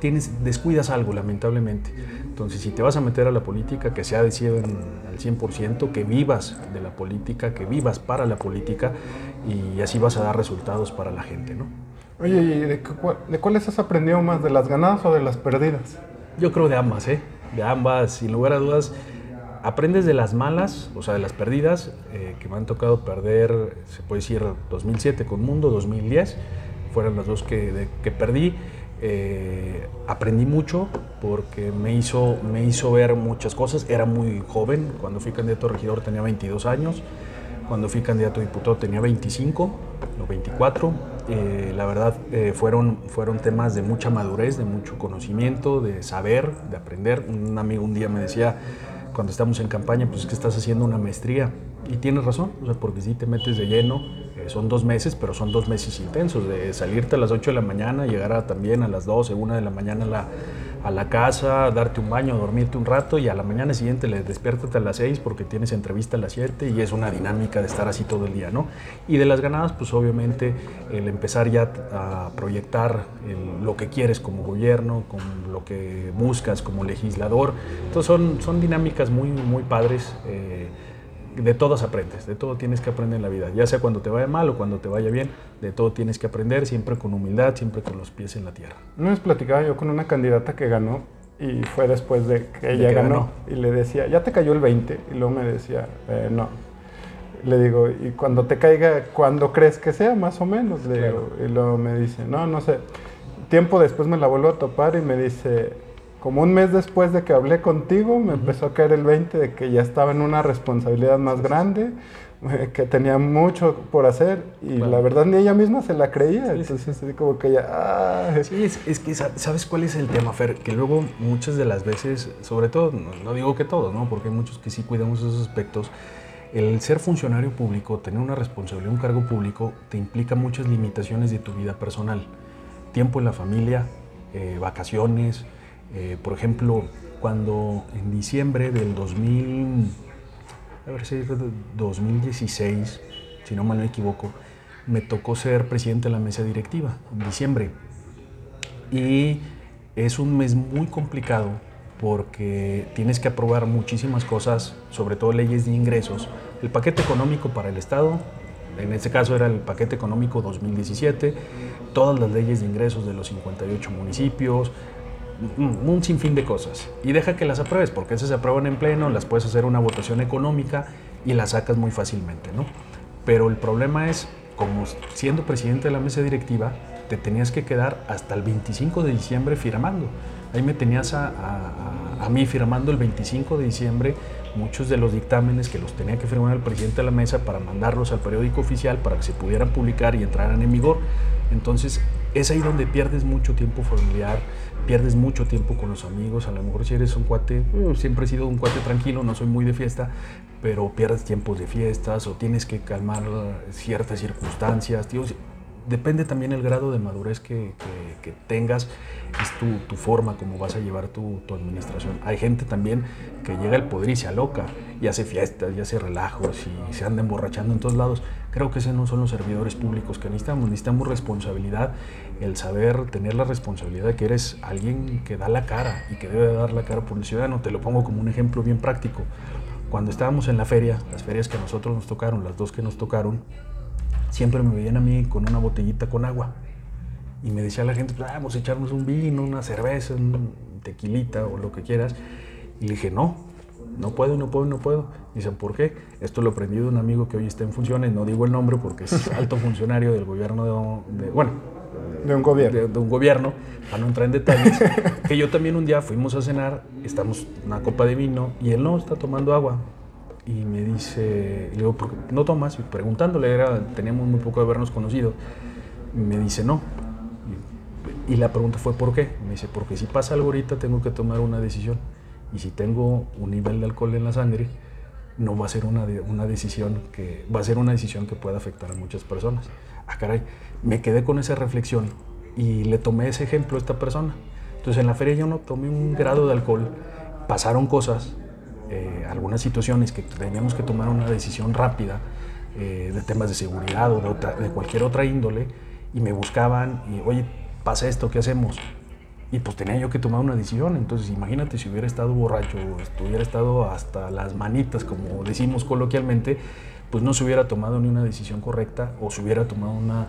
tienes, descuidas algo, lamentablemente. Entonces, si te vas a meter a la política, que sea decidido al 100%, que vivas de la política, que vivas para la política y así vas a dar resultados para la gente, ¿no? Oye, ¿y de, cuáles has aprendido más? ¿De las ganadas o de las perdidas? Yo creo de ambas, ¿eh? De ambas, sin lugar a dudas. Aprendes de las malas, o sea, de las perdidas, eh, que me han tocado perder, se puede decir, 2007 con Mundo, 2010, fueron las dos que, que perdí. Eh, aprendí mucho porque me hizo, me hizo ver muchas cosas. Era muy joven, cuando fui candidato a regidor tenía 22 años, cuando fui candidato a diputado tenía 25 o 24 eh, la verdad eh, fueron, fueron temas de mucha madurez, de mucho conocimiento, de saber, de aprender. Un amigo un día me decía, cuando estamos en campaña, pues es que estás haciendo una maestría. Y tienes razón, o sea, porque si te metes de lleno, eh, son dos meses, pero son dos meses intensos, de salirte a las 8 de la mañana, llegar a, también a las 12, 1 de la mañana a la, a la casa, darte un baño, dormirte un rato y a la mañana siguiente le despiértate a las 6 porque tienes entrevista a las 7 y es una dinámica de estar así todo el día, ¿no? Y de las ganadas, pues obviamente el empezar ya a proyectar lo que quieres como gobierno, con lo que buscas como legislador. Entonces son, son dinámicas muy, muy padres. Eh, de todas aprendes, de todo tienes que aprender en la vida, ya sea cuando te vaya mal o cuando te vaya bien, de todo tienes que aprender, siempre con humildad, siempre con los pies en la tierra. No vez platicaba yo con una candidata que ganó y fue después de que ella ganó, y le decía, ya te cayó el 20, y luego me decía, eh, no. Le digo, ¿y cuando te caiga, cuándo crees que sea, más o menos? Le digo, y luego me dice, no, no sé. Tiempo después me la vuelvo a topar y me dice, como un mes después de que hablé contigo, me empezó a caer el 20 de que ya estaba en una responsabilidad más grande, eh, que tenía mucho por hacer y la verdad ni ella misma se la creía. Entonces, como que ya. Ah. Sí, es, que sabes cuál es el tema, Fer, que luego muchas de las veces, sobre todo, no, digo que todos, ¿no? porque hay muchos que sí cuidamos esos aspectos. El ser funcionario público, tener una responsabilidad, un cargo público, te implica muchas limitaciones de tu vida personal. Tiempo en la familia, eh, vacaciones, eh, por ejemplo, cuando en diciembre del 2000, a ver si 2016, si no mal me equivoco, me tocó ser presidente de la mesa directiva en diciembre. Y es un mes muy complicado porque tienes que aprobar muchísimas cosas, sobre todo leyes de ingresos. El paquete económico para el Estado, en este caso era el paquete económico 2017, todas las leyes de ingresos de los 58 municipios, un sinfín de cosas. Y deja que las apruebes, porque esas se aprueban en pleno, las puedes hacer una votación económica y las sacas muy fácilmente, ¿no? Pero el problema es, como siendo presidente de la mesa directiva, te tenías que quedar hasta el 25 de diciembre firmando. Ahí me tenías a, a, mí firmando el 25 de diciembre muchos de los dictámenes que los tenía que firmar el presidente de la mesa para mandarlos al periódico oficial para que se pudieran publicar y entraran en vigor. Entonces, es ahí donde pierdes mucho tiempo familiar, pierdes mucho tiempo con los amigos. A lo mejor si eres un cuate, uh, siempre he sido un cuate tranquilo, no soy muy de fiesta, pero pierdes tiempos de fiestas o tienes que calmar ciertas circunstancias. Tío, depende también el grado de madurez que, tengas, es tu, forma como vas a llevar tu, administración. Hay gente también que llega al poder y se aloca, y hace fiestas, y hace relajos, y se anda emborrachando en todos lados. Creo que esos no son los servidores públicos que necesitamos, necesitamos responsabilidad, el saber tener la responsabilidad de que eres alguien que da la cara y que debe dar la cara por el ciudadano. Te lo pongo como un ejemplo bien práctico. Cuando estábamos en la feria, las ferias que a nosotros nos tocaron, las dos que nos tocaron, siempre me veían a mí con una botellita con agua. Y me decía la gente, ah, vamos a echarnos un vino, una cerveza, un tequilita o lo que quieras. Y le dije, no, no puedo, no puedo, no puedo. Dicen, ¿por qué? Esto lo aprendí de un amigo que hoy está en funciones, no digo el nombre porque es [LAUGHS] alto funcionario del gobierno de, bueno, de un gobierno. De, un gobierno, para no entrar en detalles, [LAUGHS] que yo también un día fuimos a cenar, estamos una copa de vino y él no, está tomando agua y me dice, le digo, no tomas? preguntándole, era, teníamos muy poco de habernos conocido. me dice, no. Y, la pregunta fue, ¿por qué? Me dice, porque si pasa algo ahorita tengo que tomar una decisión. Y si tengo un nivel de alcohol en la sangre, no va a ser una, una decisión que va a ser una decisión que pueda afectar a muchas personas. Ah, caray, me quedé con esa reflexión y le tomé ese ejemplo a esta persona. Entonces en la feria yo no tomé un grado de alcohol, pasaron cosas eh, algunas situaciones que teníamos que tomar una decisión rápida eh, de temas de seguridad o de, de, cualquier otra índole y me buscaban y, oye, pasa esto, ¿qué hacemos? Y pues tenía yo que tomar una decisión. Entonces imagínate si hubiera estado borracho o hubiera estado hasta las manitas, como decimos coloquialmente, pues no se hubiera tomado ni una decisión correcta o se hubiera tomado una,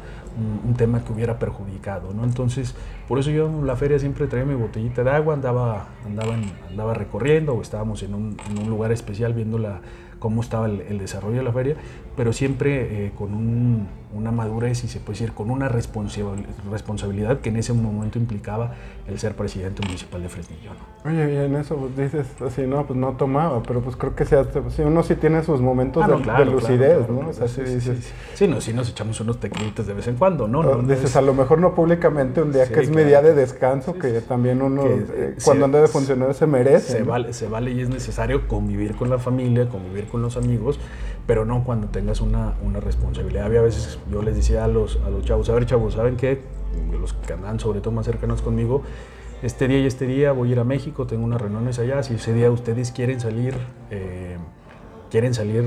un, tema que hubiera perjudicado, ¿no? Entonces, por eso yo en la feria siempre traía mi botellita de agua, andaba, andaba, andaba recorriendo o estábamos en un, lugar especial viendo la, cómo estaba el, desarrollo de la feria, pero siempre eh, con una madurez y se puede decir con una responsabilidad que en ese momento implicaba el ser presidente municipal de Fresnillo. Oye, y en eso pues, dices así, no, pues no tomaba, pero pues creo que sea, uno sí tiene sus momentos ah, de, lucidez, ¿no? O sea, sí, dices, sí, no, sí nos echamos unos tequilitos de vez en cuando, ¿no? no, dices, a lo mejor no públicamente, un día que es mi día de descanso, que también uno, eh, cuando anda de funcionario se merece. Se, vale, se vale y es necesario convivir con la familia, convivir con los amigos, pero no cuando tengas una, una responsabilidad. Había veces, yo les decía a los, a los chavos, a ver chavos, ¿saben qué? Los que andan sobre todo más cercanos conmigo, este día y este día voy a ir a México, tengo unas reuniones allá, si ese día ustedes quieren salir, eh, quieren salir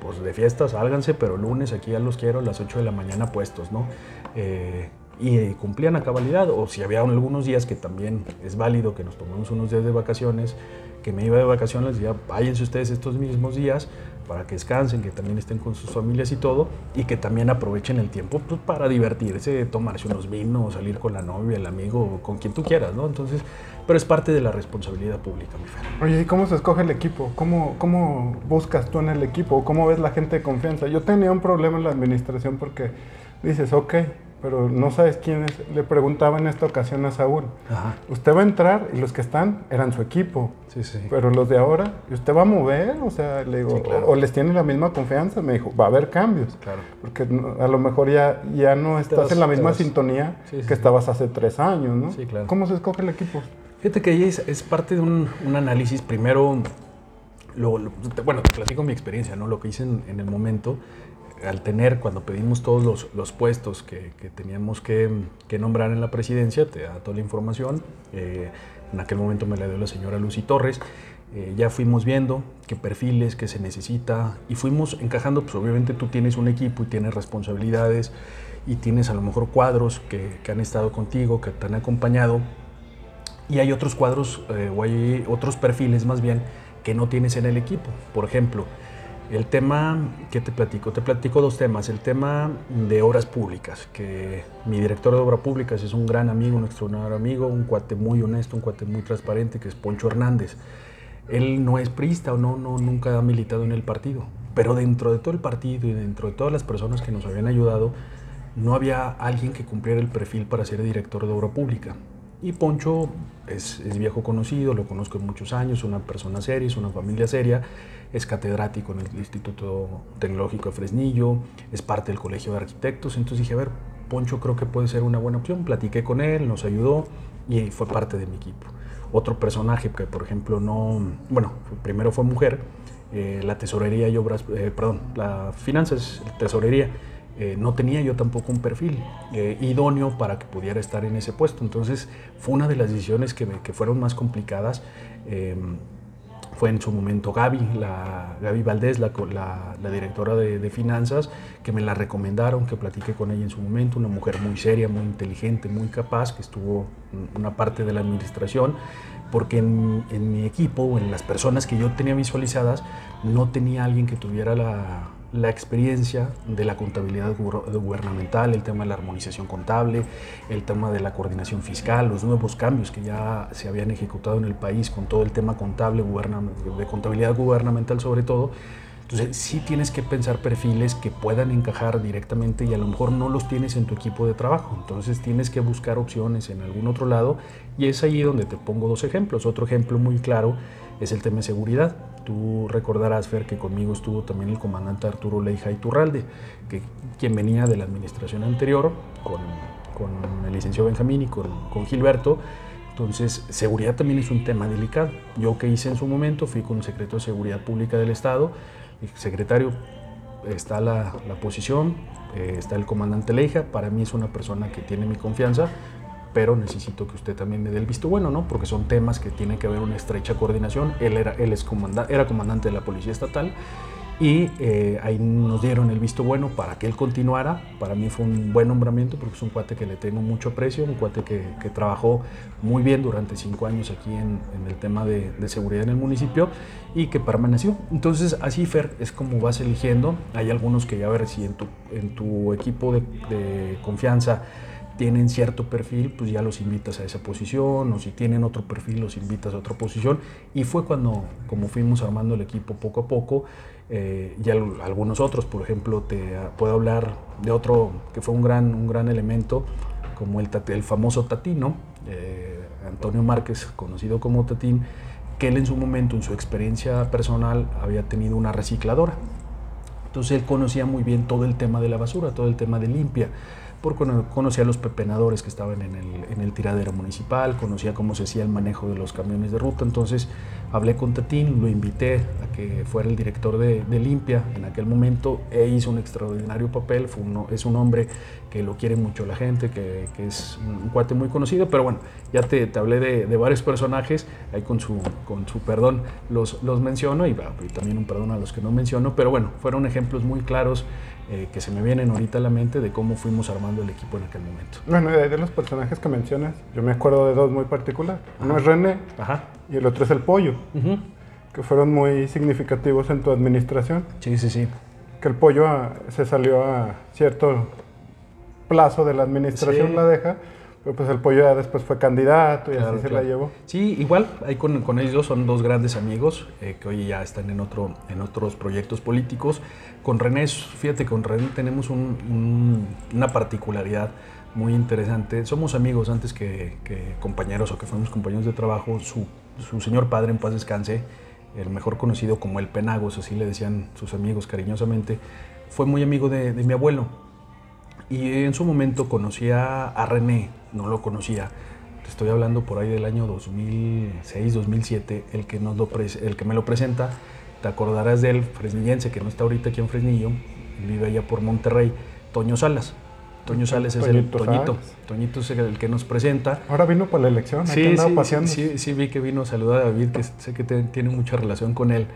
pues, de fiesta, sálganse, pero lunes aquí ya los quiero a las 8 de la mañana puestos, ¿no? Eh, y cumplían a cabalidad, o si había algunos días que también es válido que nos tomemos unos días de vacaciones, que me iba de vacaciones, decía, váyanse ustedes estos mismos días, para que descansen, que también estén con sus familias y todo, y que también aprovechen el tiempo pues, para divertirse, tomarse unos vinos, salir con la novia, el amigo, con quien tú quieras, ¿no? Entonces, pero es parte de la responsabilidad pública, mi Fer. Oye, ¿y cómo se escoge el equipo? ¿Cómo, ¿Cómo buscas tú en el equipo? ¿Cómo ves la gente de confianza? Yo tenía un problema en la administración porque dices, ok, pero no sabes quién es. Le preguntaba en esta ocasión a Saúl, usted va a entrar y los que están eran su equipo, sí, sí. pero los de ahora, ¿y usted va a mover? O sea, le digo, o, les tiene la misma confianza? Me dijo, va a haber cambios, claro. porque a lo mejor ya, ya no estás en la misma sintonía que estabas hace tres años, ¿no? Sí, claro. ¿Cómo se escoge el equipo? Fíjate que ahí es, parte de un, análisis, primero, lo, bueno, te platico mi experiencia, ¿no? Lo que hice en el momento al tener, cuando pedimos todos los, puestos que, teníamos que, nombrar en la presidencia, te da toda la información. Eh, en aquel momento me la dio la señora Lucy Torres. Eh, ya fuimos viendo qué perfiles, qué se necesita y fuimos encajando, pues obviamente tú tienes un equipo y tienes responsabilidades y tienes a lo mejor cuadros que, han estado contigo, que te han acompañado y hay otros cuadros eh, o hay otros perfiles más bien que no tienes en el equipo. Por ejemplo, el tema, ¿qué te platico? Te platico dos temas. El tema de obras públicas, que mi director de obras públicas es un gran amigo, un extraordinario amigo, un cuate muy honesto, un cuate muy transparente, que es Poncho Hernández. Él no es priista o no, no, nunca ha militado en el partido, pero dentro de todo el partido y dentro de todas las personas que nos habían ayudado, no había alguien que cumpliera el perfil para ser director de obra pública. Y Poncho es, viejo conocido, lo conozco en muchos años, una persona seria, es una familia seria, es catedrático en el Instituto Tecnológico de Fresnillo, es parte del Colegio de Arquitectos. Entonces dije, a ver, Poncho creo que puede ser una buena opción. Platiqué con él, nos ayudó y fue parte de mi equipo. Otro personaje que, por ejemplo, no, bueno, primero fue mujer, eh, la tesorería y obras, eh, perdón, la finanzas, tesorería eh, no tenía yo tampoco un perfil eh, idóneo para que pudiera estar en ese puesto. Entonces fue una de las decisiones que, fueron más complicadas. Em, fue en su momento Gaby, la, Gaby Valdés, la, la, directora de, finanzas, que me la recomendaron, que platiqué con ella en su momento, una mujer muy seria, muy inteligente, muy capaz, que estuvo una parte de la administración, porque en, en mi equipo, en las personas que yo tenía visualizadas, no tenía alguien que tuviera la, la experiencia de la contabilidad gubernamental, el tema de la armonización contable, el tema de la coordinación fiscal, los nuevos cambios que ya se habían ejecutado en el país con todo el tema contable, de contabilidad gubernamental sobre todo. Entonces sí tienes que pensar perfiles que puedan encajar directamente y a lo mejor no los tienes en tu equipo de trabajo. Entonces tienes que buscar opciones en algún otro lado y es ahí donde te pongo dos ejemplos. Otro ejemplo muy claro es el tema de seguridad. Tú recordarás, Fer, que conmigo estuvo también el comandante Arturo Leija Iturralde, que, quien venía de la administración anterior con, con el licenciado Benjamín y con, con Gilberto. Entonces, seguridad también es un tema delicado. Yo que hice en su momento, fui con el secretario de Seguridad Pública del Estado. El secretario, está la, la posición, eh, está el comandante Leija. Para mí es una persona que tiene mi confianza pero necesito que usted también me dé el visto bueno, ¿no? Porque son temas que tienen que haber una estrecha coordinación. Él era, él es era comandante de la Policía Estatal y eh, ahí nos dieron el visto bueno para que él continuara. Para mí fue un buen nombramiento porque es un cuate que le tengo mucho aprecio, un cuate que, trabajó muy bien durante cinco años aquí en, el tema de, seguridad en el municipio y que permaneció. Entonces así, Fer, es como vas eligiendo. Hay algunos que ya ver si en tu, en tu equipo de, de confianza tienen cierto perfil, pues ya los invitas a esa posición, o si tienen otro perfil, los invitas a otra posición. Y fue cuando, como fuimos armando el equipo poco a poco, eh, ya algunos otros, por ejemplo, te puedo hablar de otro que fue un gran, un gran elemento, como el, el famoso Tatino, eh, Antonio Márquez, conocido como Tatín, que él en su momento, en su experiencia personal, había tenido una recicladora. Entonces él conocía muy bien todo el tema de la basura, todo el tema de limpia porque conocía a los pepenadores que estaban en el, en el, tiradero municipal, conocía cómo se hacía el manejo de los camiones de ruta, entonces hablé con Tatín, lo invité a que fuera el director de, de Limpia en aquel momento e hizo un extraordinario papel, fue es un hombre que lo quiere mucho la gente, que, que es un, cuate muy conocido, pero bueno, ya te, te hablé de, de, varios personajes, ahí con su, con su perdón los, los menciono y, y también un perdón a los que no menciono, pero bueno, fueron ejemplos muy claros eh, que se me vienen ahorita a la mente de cómo fuimos armando el equipo en aquel momento. Bueno, de, de los personajes que mencionas, yo me acuerdo de dos muy particulares. Uno es René Ajá. y el otro es el Pollo, Ujú. que fueron muy significativos en tu administración. Sí, sí, sí. Que el Pollo ah, se salió a cierto plazo de la administración, Sí. la deja, pero pues el Pollo ya después fue candidato y Claro, así se la llevó. Sí, igual, ahí con, con ellos dos son dos grandes amigos eh, que hoy ya están en, otro, en otros proyectos políticos. Con René, fíjate, con René tenemos un- un- una particularidad muy interesante. Somos amigos antes que, que compañeros o que fuimos compañeros de trabajo. Su, su señor padre, en paz descanse, el mejor conocido como el Penagos, así le decían sus amigos cariñosamente, fue muy amigo de, de mi abuelo. Y en su momento conocí a, a René, no lo conocía. Te estoy hablando por ahí del año 2006, 2007, el que, nos lo el que me lo presenta. Te acordarás del fresnillense que no está ahorita aquí en Fresnillo, vive allá por Monterrey, Toño Salas. Toño Salas es el Toñito. Toñito es el que nos presenta. Ahora vino para la elección, Sí, andaba sí, paseando. sí, sí, sí, vi que vino a saludar a David, que sé que te- tiene mucha relación con él.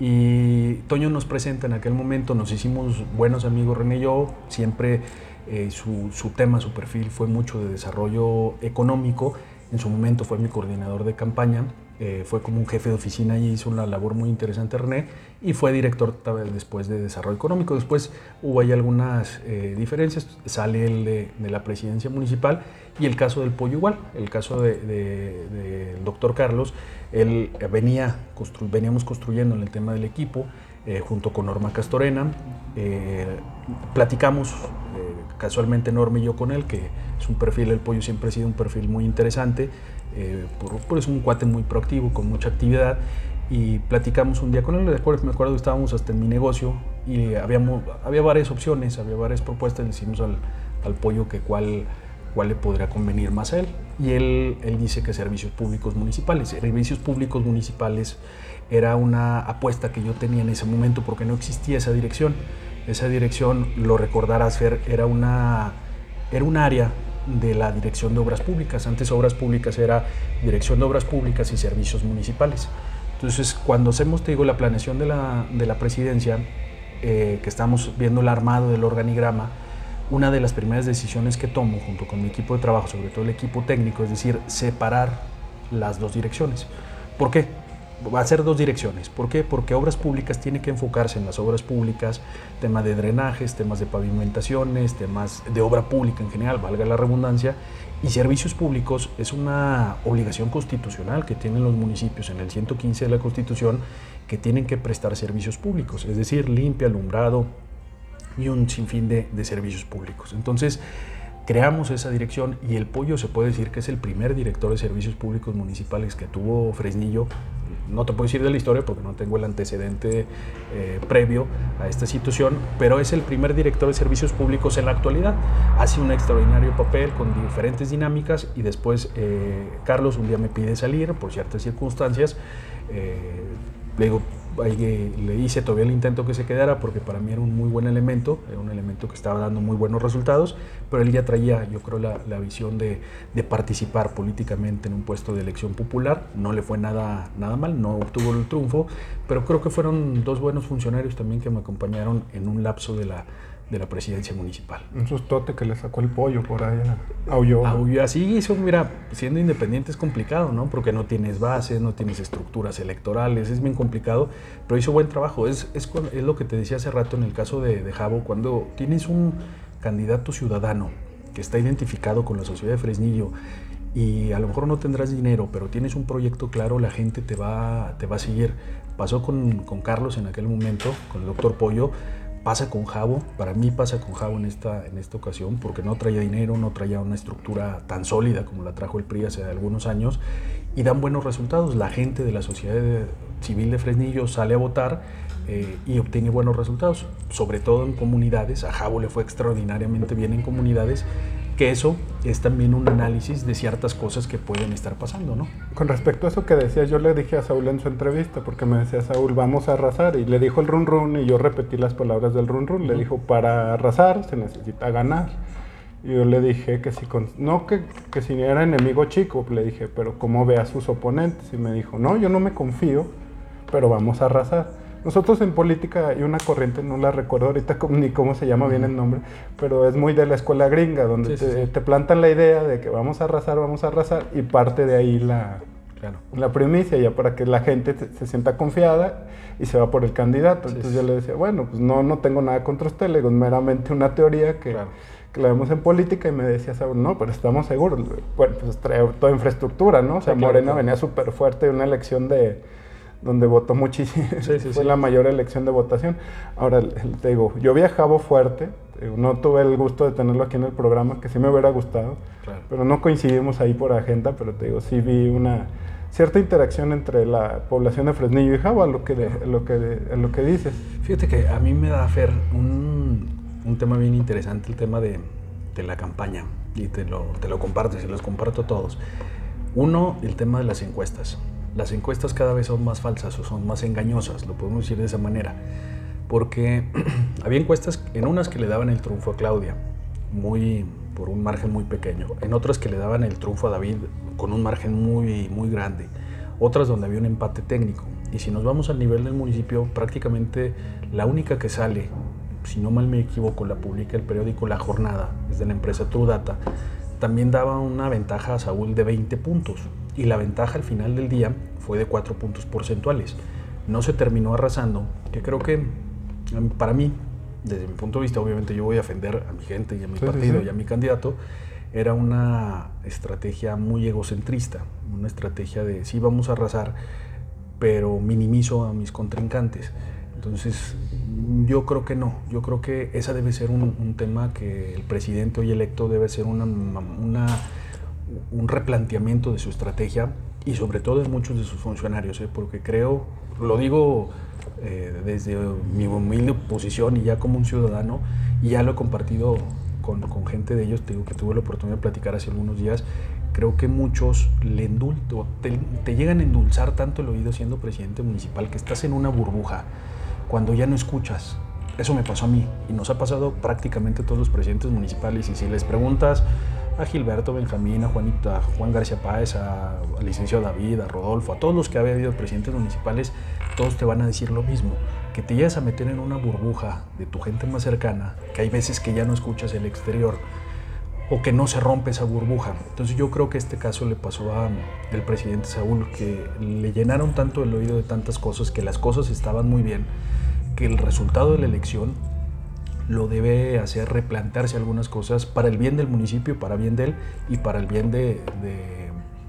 Y Toño nos presenta en aquel momento, nos hicimos buenos amigos, René y yo, siempre eh, su, tema, su perfil fue mucho de desarrollo económico, en su momento fue mi coordinador de campaña, eh, fue como un jefe de oficina y hizo una labor muy interesante René, y fue director después de desarrollo económico. Después hubo ahí algunas eh, diferencias, sale el de, la presidencia municipal y el caso del pollo igual, el caso del de, del doctor Carlos, él venía, veníamos construyendo en el tema del equipo, junto con Norma Castorena, platicamos casualmente Norma y yo con él, que es un perfil, el pollo siempre ha sido un perfil muy interesante, eh, por, es un cuate muy proactivo, con mucha actividad, y platicamos un día con él, me acuerdo que estábamos hasta en mi negocio y habíamos, había varias opciones, había varias propuestas, le al, al pollo que cuál, cuál le podría convenir más a él. Y él, él dice que servicios públicos municipales. Servicios públicos municipales era una apuesta que yo tenía en ese momento porque no existía esa dirección. Esa dirección, lo recordarás, Fer, era una, era un área de la Dirección de Obras Públicas. Antes Obras Públicas era Dirección de Obras Públicas y Servicios Municipales. Entonces, cuando hacemos, te digo, la planeación de la, de la presidencia, eh, que estamos viendo el armado del organigrama, una de las primeras decisiones que tomo junto con mi equipo de trabajo, sobre todo el equipo técnico, es decir, separar las dos direcciones. ¿Por qué? Va a ser dos direcciones. ¿Por qué? Porque obras públicas tiene que enfocarse en las obras públicas, temas de drenajes, temas de pavimentaciones, temas de obra pública en general, valga la redundancia, y servicios públicos es una obligación constitucional que tienen los municipios en el 115 de la Constitución que tienen que prestar servicios públicos, es decir, limpia, alumbrado y un sinfín de, de servicios públicos. Entonces, creamos esa dirección y el Pollo se puede decir que es el primer director de servicios públicos municipales que tuvo Fresnillo. No te puedo decir de la historia porque no tengo el antecedente eh, previo a esta situación, pero es el primer director de servicios públicos en la actualidad. Hace un extraordinario papel con diferentes dinámicas y después eh, Carlos un día me pide salir por ciertas circunstancias. Eh, le digo, le hice todavía el intento que se quedara porque para mí era un muy buen elemento, era un elemento que estaba dando muy buenos resultados, pero él ya traía, yo creo, la, la visión de, de, participar políticamente en un puesto de elección popular. No le fue nada, nada mal, no obtuvo el triunfo, pero creo que fueron dos buenos funcionarios también que me acompañaron en un lapso de la, de la presidencia municipal. Un sustote que le sacó el pollo por ahí, aulló. Aulló así, eso, mira, siendo independiente es complicado, ¿no? Porque no tienes bases, no tienes estructuras electorales, es bien complicado, pero hizo buen trabajo. Es, es, es lo que te decía hace rato en el caso de, de Javo, cuando tienes un candidato ciudadano que está identificado con la sociedad de Fresnillo y a lo mejor no tendrás dinero, pero tienes un proyecto claro, la gente te va, te va a seguir. Pasó con, con Carlos en aquel momento, con el doctor Pollo, pasa con Javo, para mí pasa con Javo en esta, en esta ocasión, porque no traía dinero, no traía una estructura tan sólida como la trajo el PRI hace algunos años, y dan buenos resultados. La gente de la sociedad civil de Fresnillo sale a votar eh, y obtiene buenos resultados, sobre todo en comunidades. A Javo le fue extraordinariamente bien en comunidades que eso es también un análisis de ciertas cosas que pueden estar pasando, ¿no? Con respecto a eso que decías, yo le dije a Saúl en su entrevista, porque me decía Saúl, vamos a arrasar, y le dijo el run run, y yo repetí las palabras del run run, le dijo, para arrasar se necesita ganar. Y yo le dije que si, no que, que si era enemigo chico, le dije, pero ¿cómo ve a sus oponentes? Y me dijo, no, yo no me confío, pero vamos a arrasar. Nosotros en política hay una corriente, no la recuerdo ahorita ni cómo se llama bien el nombre, pero es muy de la escuela gringa, donde te, plantan la idea de que vamos a arrasar, vamos a arrasar, y parte de ahí la, la primicia, ya para que la gente se sienta confiada y se va por el candidato. Entonces yo le decía, bueno, pues no, no tengo nada contra usted, le digo, es meramente una teoría que, que la vemos en política, y me decía, no, pero estamos seguros. Bueno, pues trae toda infraestructura, ¿no? O sea, Morena venía súper fuerte de una elección de donde votó muchísimo, [LAUGHS] fue la mayor elección de votación. Ahora, te digo, yo viajaba fuerte, no tuve el gusto de tenerlo aquí en el programa, que sí me hubiera gustado, pero no coincidimos ahí por agenda, pero te digo, sí vi una cierta interacción entre la población de Fresnillo y Java, lo que, lo que, lo que dices. Fíjate que a mí me da, Fer, un, un tema bien interesante, el tema de, de la campaña, y te lo, te lo comparto, y se los comparto a todos. Uno, el tema de las encuestas las encuestas cada vez son más falsas o son más engañosas, lo podemos decir de esa manera, porque [CLEARS THROAT] había encuestas en unas que le daban el triunfo a Claudia, muy por un margen muy pequeño, en otras que le daban el triunfo a David con un margen muy muy grande, otras donde había un empate técnico. Y si nos vamos al nivel del municipio, prácticamente la única que sale, si no mal me equivoco, la publica el periódico La Jornada, es de la empresa True Data, también daba una ventaja a Saúl de 20 puntos y la ventaja al final del día fue de 4 puntos porcentuales. No se terminó arrasando, que creo que em, para mí, desde mi punto de vista, obviamente yo voy a defender a mi gente y a mi partido y a mi candidato, era una estrategia muy egocentrista, una estrategia de sí vamos a arrasar, pero minimizo a mis contrincantes. Entonces, yo creo que no, yo creo que esa debe ser un, tema que el presidente hoy electo debe ser una, una un replanteamiento de su estrategia y sobre todo en muchos de sus funcionarios, ¿eh? porque creo, lo digo eh, desde mi humilde posición y ya como un ciudadano, y ya lo he compartido con, con gente de ellos, te que tuve la oportunidad de platicar hace algunos días, creo que muchos le indulto, te, te, llegan a endulzar tanto el oído siendo presidente municipal que estás en una burbuja cuando ya no escuchas. Eso me pasó a mí y nos ha pasado prácticamente a todos los presidentes municipales y si les preguntas a Gilberto Benjamín, a Juanita, Juan García Páez, al licenciado David, a Rodolfo, a todos los que ha habido presidentes municipales, todos te van a decir lo mismo, que te llegas a meter en una burbuja de tu gente más cercana, que hay veces que ya no escuchas el exterior o que no se rompe esa burbuja. Entonces yo creo que este caso le pasó a el presidente Saúl, que le llenaron tanto el oído de tantas cosas, que las cosas estaban muy bien, que el resultado de la elección lo debe hacer replantearse algunas cosas para el bien del municipio, para bien de él y para el bien de,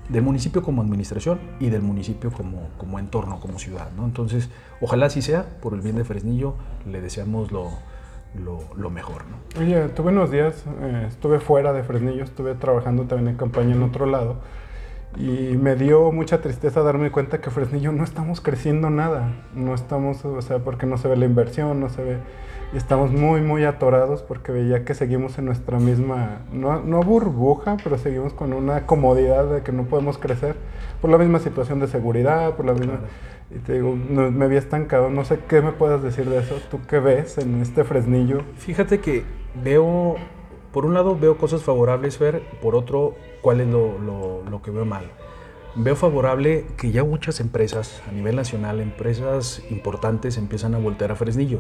del municipio como administración y del municipio como, como entorno, como ciudad. ¿no? Entonces, ojalá así sea, por el bien de Fresnillo, le deseamos lo, lo, mejor. ¿no? Oye, tuve unos días, eh, estuve fuera de Fresnillo, estuve trabajando también en campaña en otro lado y me dio mucha tristeza darme cuenta que Fresnillo no estamos creciendo nada, no estamos, o sea, porque no se ve la inversión, no se ve y estamos muy, muy atorados porque veía que seguimos en nuestra misma, no, no, burbuja, pero seguimos con una comodidad de que no podemos crecer por la misma situación de seguridad, por la misma... Y te digo, me había estancado, no sé qué me puedas decir de eso, ¿tú qué ves en este fresnillo? Fíjate que veo, por un lado veo cosas favorables, Fer, por otro, ¿cuál es lo, lo, lo que veo mal? Veo favorable que ya muchas empresas a nivel nacional, empresas importantes, empiezan a voltear a Fresnillo.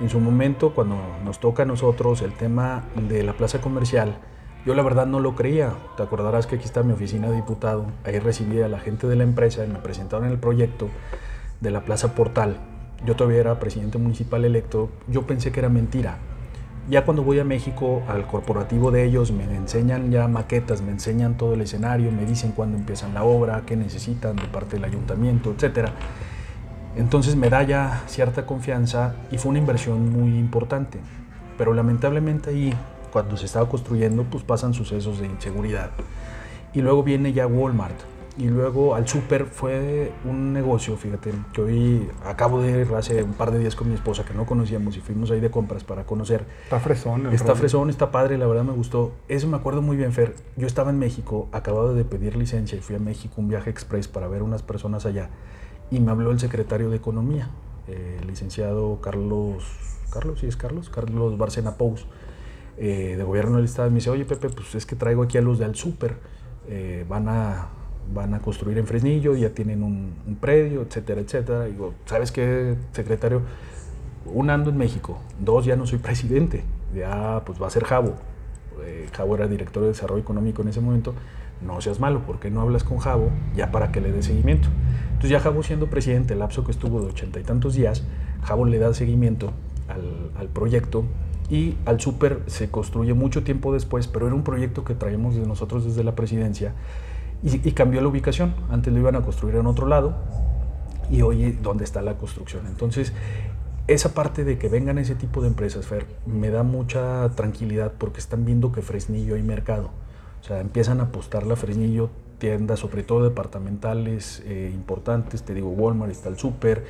En su momento, cuando nos toca a nosotros el tema de la plaza comercial, yo la verdad no lo creía. Te acordarás que aquí está mi oficina de diputado. Ahí recibí a la gente de la empresa y me presentaron el proyecto de la plaza Portal. Yo todavía era presidente municipal electo. Yo pensé que era mentira. Ya cuando voy a México, al corporativo de ellos, me enseñan ya maquetas, me enseñan todo el escenario, me dicen cuándo empiezan la obra, qué necesitan de parte del ayuntamiento, etcétera Entonces me da ya cierta confianza y fue una inversión muy importante. Pero lamentablemente ahí, cuando se estaba construyendo, pues pasan sucesos de inseguridad. Y luego viene ya Walmart. Y luego al súper fue un negocio, fíjate, que hoy acabo de ir hace un par de días con mi esposa que no conocíamos y fuimos ahí de compras para conocer. Está fresón. el Está rollo. fresón, está padre, la verdad me gustó. Eso me acuerdo muy bien, Fer. Yo estaba en México, acababa de pedir licencia y fui a México un viaje express para ver unas personas allá. Y me habló el secretario de Economía, el licenciado Carlos, Carlos, sí es Carlos, Carlos Barcena Pous, eh, de Gobierno del Estado. Me dice, oye Pepe, pues es que traigo aquí a los de Al Super, eh, van a van a construir en Fresnillo, ya tienen un, predio, etcétera, etcétera. Y digo, ¿sabes qué, secretario? Un ando en México, dos ya no soy presidente, ya pues va a ser Javo. Eh, Javo era director de desarrollo económico en ese momento. No seas malo, ¿por qué no hablas con Javo ya para que le dé seguimiento? Entonces ya Javo siendo presidente, el lapso que estuvo de ochenta y tantos días, Javo le da seguimiento al, proyecto y al súper se construye mucho tiempo después, pero era un proyecto que traemos de nosotros desde la presidencia y, y, cambió la ubicación. Antes lo iban a construir en otro lado y hoy dónde está la construcción. Entonces, esa parte de que vengan ese tipo de empresas, Fer, me da mucha tranquilidad porque están viendo que Fresnillo hay mercado. O sea, empiezan a apostarle a Fresnillo tiendas, sobre todo departamentales eh, importantes, te digo, Walmart, está el Super,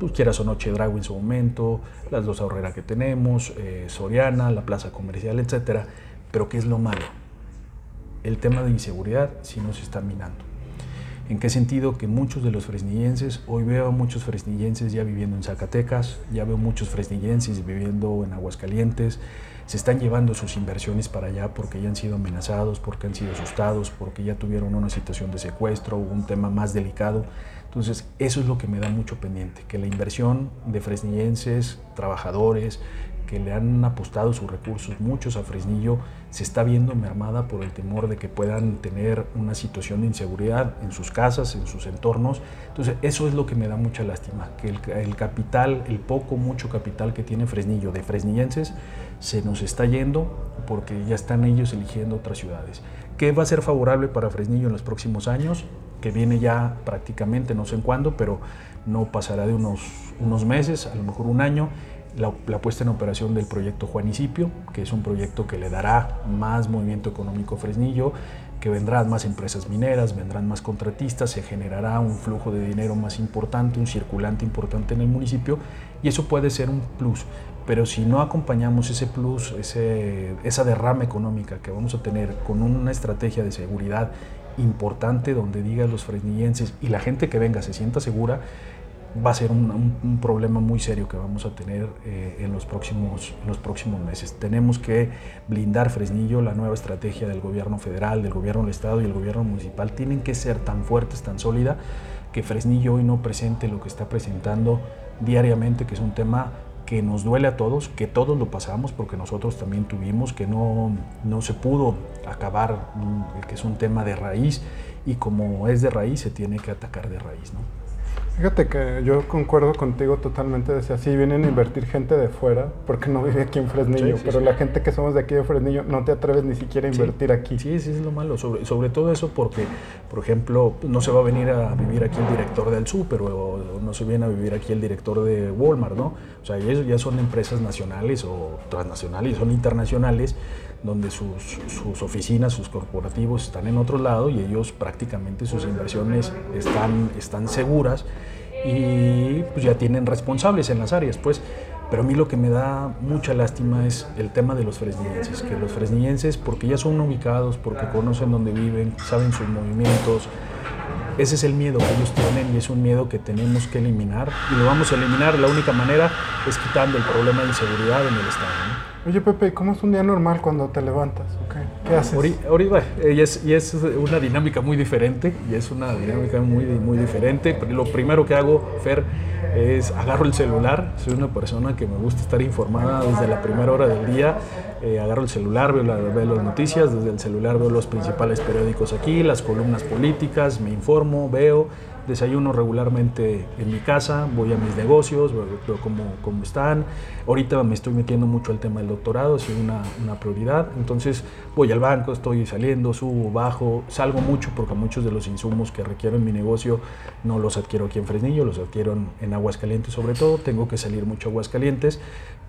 tú quieras o no, Chedraui en su momento, las dos ahorreras que tenemos, eh, Soriana, la plaza comercial, etcétera. Pero ¿qué es lo malo? el tema de inseguridad sí nos está minando. ¿En qué sentido? Que muchos de los fresnillenses, hoy veo a muchos fresnillenses ya viviendo en Zacatecas, ya veo muchos fresnillenses viviendo en Aguascalientes, se están llevando sus inversiones para allá porque ya han sido amenazados, porque han sido asustados, porque ya tuvieron una situación de secuestro, un tema más delicado. Entonces, eso es lo que me da mucho pendiente, que la inversión de fresnillenses, trabajadores, que le han apostado sus recursos, muchos a Fresnillo, se está viendo mermada por el temor de que puedan tener una situación de inseguridad en sus casas, en sus entornos. Entonces, eso es lo que me da mucha lástima, que el, capital, el poco, mucho capital que tiene Fresnillo de fresnillenses, se nos está yendo porque ya están ellos eligiendo otras ciudades. ¿Qué va a ser favorable para Fresnillo en los próximos años? Que viene ya prácticamente, no sé en cuándo, pero no pasará de unos, unos meses, a lo mejor un año, la, puesta en operación del proyecto Juanicipio, que es un proyecto que le dará más movimiento económico a Fresnillo, que vendrán más empresas mineras, vendrán más contratistas, se generará un flujo de dinero más importante, un circulante importante en el municipio, y eso puede ser un plus. Pero si no acompañamos ese plus, ese, esa derrama económica que vamos a tener con una estrategia de seguridad importante donde diga los fresnillenses y la gente que venga se sienta segura, va a ser un, problema muy serio que vamos a tener eh, en, los próximos, los próximos meses. Tenemos que blindar Fresnillo, la nueva estrategia del gobierno federal, del gobierno del estado y el gobierno municipal tienen que ser tan fuertes, tan sólida, que Fresnillo hoy no presente lo que está presentando diariamente, que es un tema que nos duele a todos, que todos lo pasamos porque nosotros también tuvimos, que no, no se pudo acabar, que es un tema de raíz y como es de raíz se tiene que atacar de raíz. ¿no? Fíjate que yo concuerdo contigo totalmente, decía, sí, vienen a invertir gente de fuera, porque no vive aquí en Fresnillo, sí, sí, pero sí. la gente que somos de aquí de Fresnillo no te atreves ni siquiera a invertir aquí. Sí, sí, es lo malo, sobre, sobre todo eso porque, por ejemplo, no se va a venir a vivir aquí el director del súper o, o, no se viene a vivir aquí el director de Walmart, ¿no? O sea, ellos ya son empresas nacionales o transnacionales, son internacionales, donde sus, sus, oficinas, sus corporativos están en otro lado y ellos prácticamente sus inversiones están, están seguras y pues ya tienen responsables en las áreas, pues. Pero a mí lo que me da mucha lástima es el tema de los fresnillenses, que los fresnillenses, porque ya son ubicados, porque conocen dónde viven, saben sus movimientos, ese es el miedo que ellos tienen y es un miedo que tenemos que eliminar. Y lo vamos a eliminar, la única manera es quitando el problema de inseguridad en el Estado. Oye, Pepe, ¿cómo es un día normal cuando te levantas? Okay. ¿Qué haces? Ahorita, y, es, y es una dinámica muy diferente, y es una dinámica muy, muy diferente. Lo primero que hago, Fer, es agarro el celular. Soy una persona que me gusta estar informada desde la primera hora del día. Eh, agarro el celular, veo, la, veo las noticias, desde el celular veo los principales periódicos aquí, las columnas políticas, me informo, veo desayuno regularmente en mi casa, voy a mis negocios, veo cómo, cómo están. Ahorita me estoy metiendo mucho al tema del doctorado, es una, una prioridad. Entonces voy al banco, estoy saliendo, subo, bajo, salgo mucho porque muchos de los insumos que requiero en mi negocio no los adquiero aquí en Fresnillo, los adquiero en, en Aguascalientes sobre todo. Tengo que salir mucho a Aguascalientes,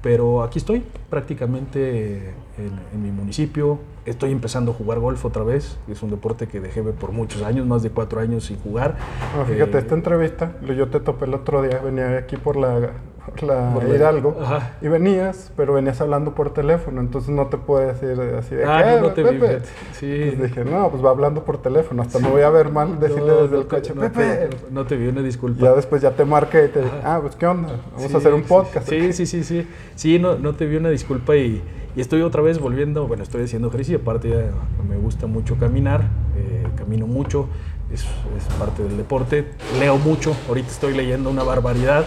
pero aquí estoy prácticamente en, en mi municipio. Estoy empezando a jugar golf otra vez, es un deporte que dejé por muchos años, más de cuatro años sin jugar. No, fíjate, Eh, esta entrevista, yo te topé el otro día, venía aquí por la, por la Por Hidalgo Ajá. y venías, pero venías hablando por teléfono, entonces no te puedo decir así de Ah, "¿Qué, no, no te vi, Pepe?". fíjate. Sí. Entonces dije, no, pues va hablando por teléfono, hasta me voy a ver mal decirle No, desde no el te- coche, no Pepe. te- no te vi una disculpa. Ya después ya te marqué y te dije, ah, pues qué onda, vamos Sí, a hacer un sí, podcast. Sí, sí, sí, sí. Sí, no, no te vi una disculpa y, y estoy otra vez volviendo, bueno, estoy haciendo ejercicio, aparte ya me gusta mucho caminar, eh, camino mucho, es, es parte del deporte, leo mucho, ahorita estoy leyendo una barbaridad,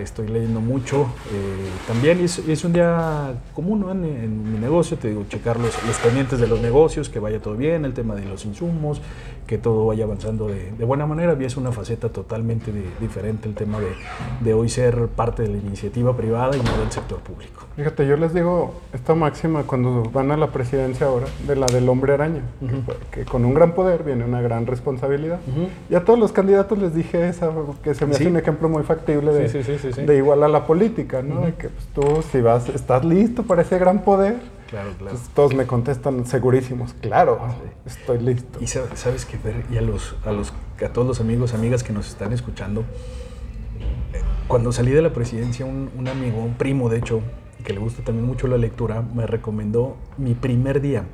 estoy leyendo mucho eh, también y es, es un día común ¿no? en, en mi negocio, te digo, checar los, los pendientes de los negocios, que vaya todo bien, el tema de los insumos, que todo vaya avanzando de, de buena manera. Y es una faceta totalmente de- diferente el tema de, de hoy ser parte de la iniciativa privada y no del sector público. Fíjate, yo les digo esta máxima cuando van a la presidencia ahora, de la del hombre araña, que- que, con un gran poder viene una gran responsabilidad. Y a todos los candidatos les dije esa, que se me Sí. hace un ejemplo muy factible de, Sí, sí, sí, sí, sí. de igual a la política, ¿no? De que pues, tú, si vas, estás listo para ese gran poder, Claro, claro. pues, todos me contestan segurísimos, claro, estoy listo. Y sab- sabes que ver, y a los, a los a todos los amigos, amigas que nos están escuchando, eh, cuando salí de la presidencia, un, un amigo, un primo de hecho, que le gusta también mucho la lectura, me recomendó Mi primer día.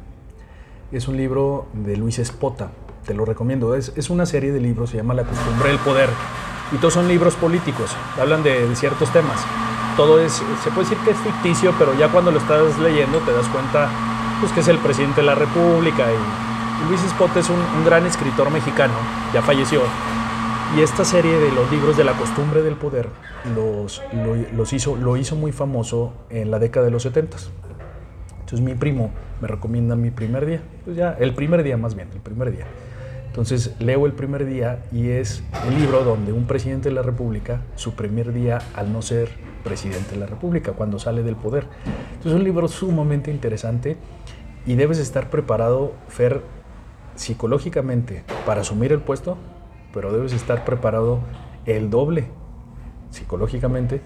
Es un libro de Luis Espota, te lo recomiendo. Es, es una serie de libros, se llama La costumbre del poder. Y todos son libros políticos, hablan de, ciertos temas. Todo es, se puede decir que es ficticio, pero ya cuando lo estás leyendo te das cuenta pues, que es el presidente de la República. Y, Luis Espota es un, un gran escritor mexicano, ya falleció. Y esta serie de los libros de la costumbre del poder los, lo, los hizo, lo hizo muy famoso en la década de los 70. Entonces mi primo me recomienda mi primer día. Pues ya, el primer día más bien, el primer día. Entonces leo el primer día y es el libro donde un presidente de la República, su primer día al no ser presidente de la República, cuando sale del poder. Entonces es un libro sumamente interesante y debes estar preparado, Fer, psicológicamente para asumir el puesto, pero debes estar preparado el doble psicológicamente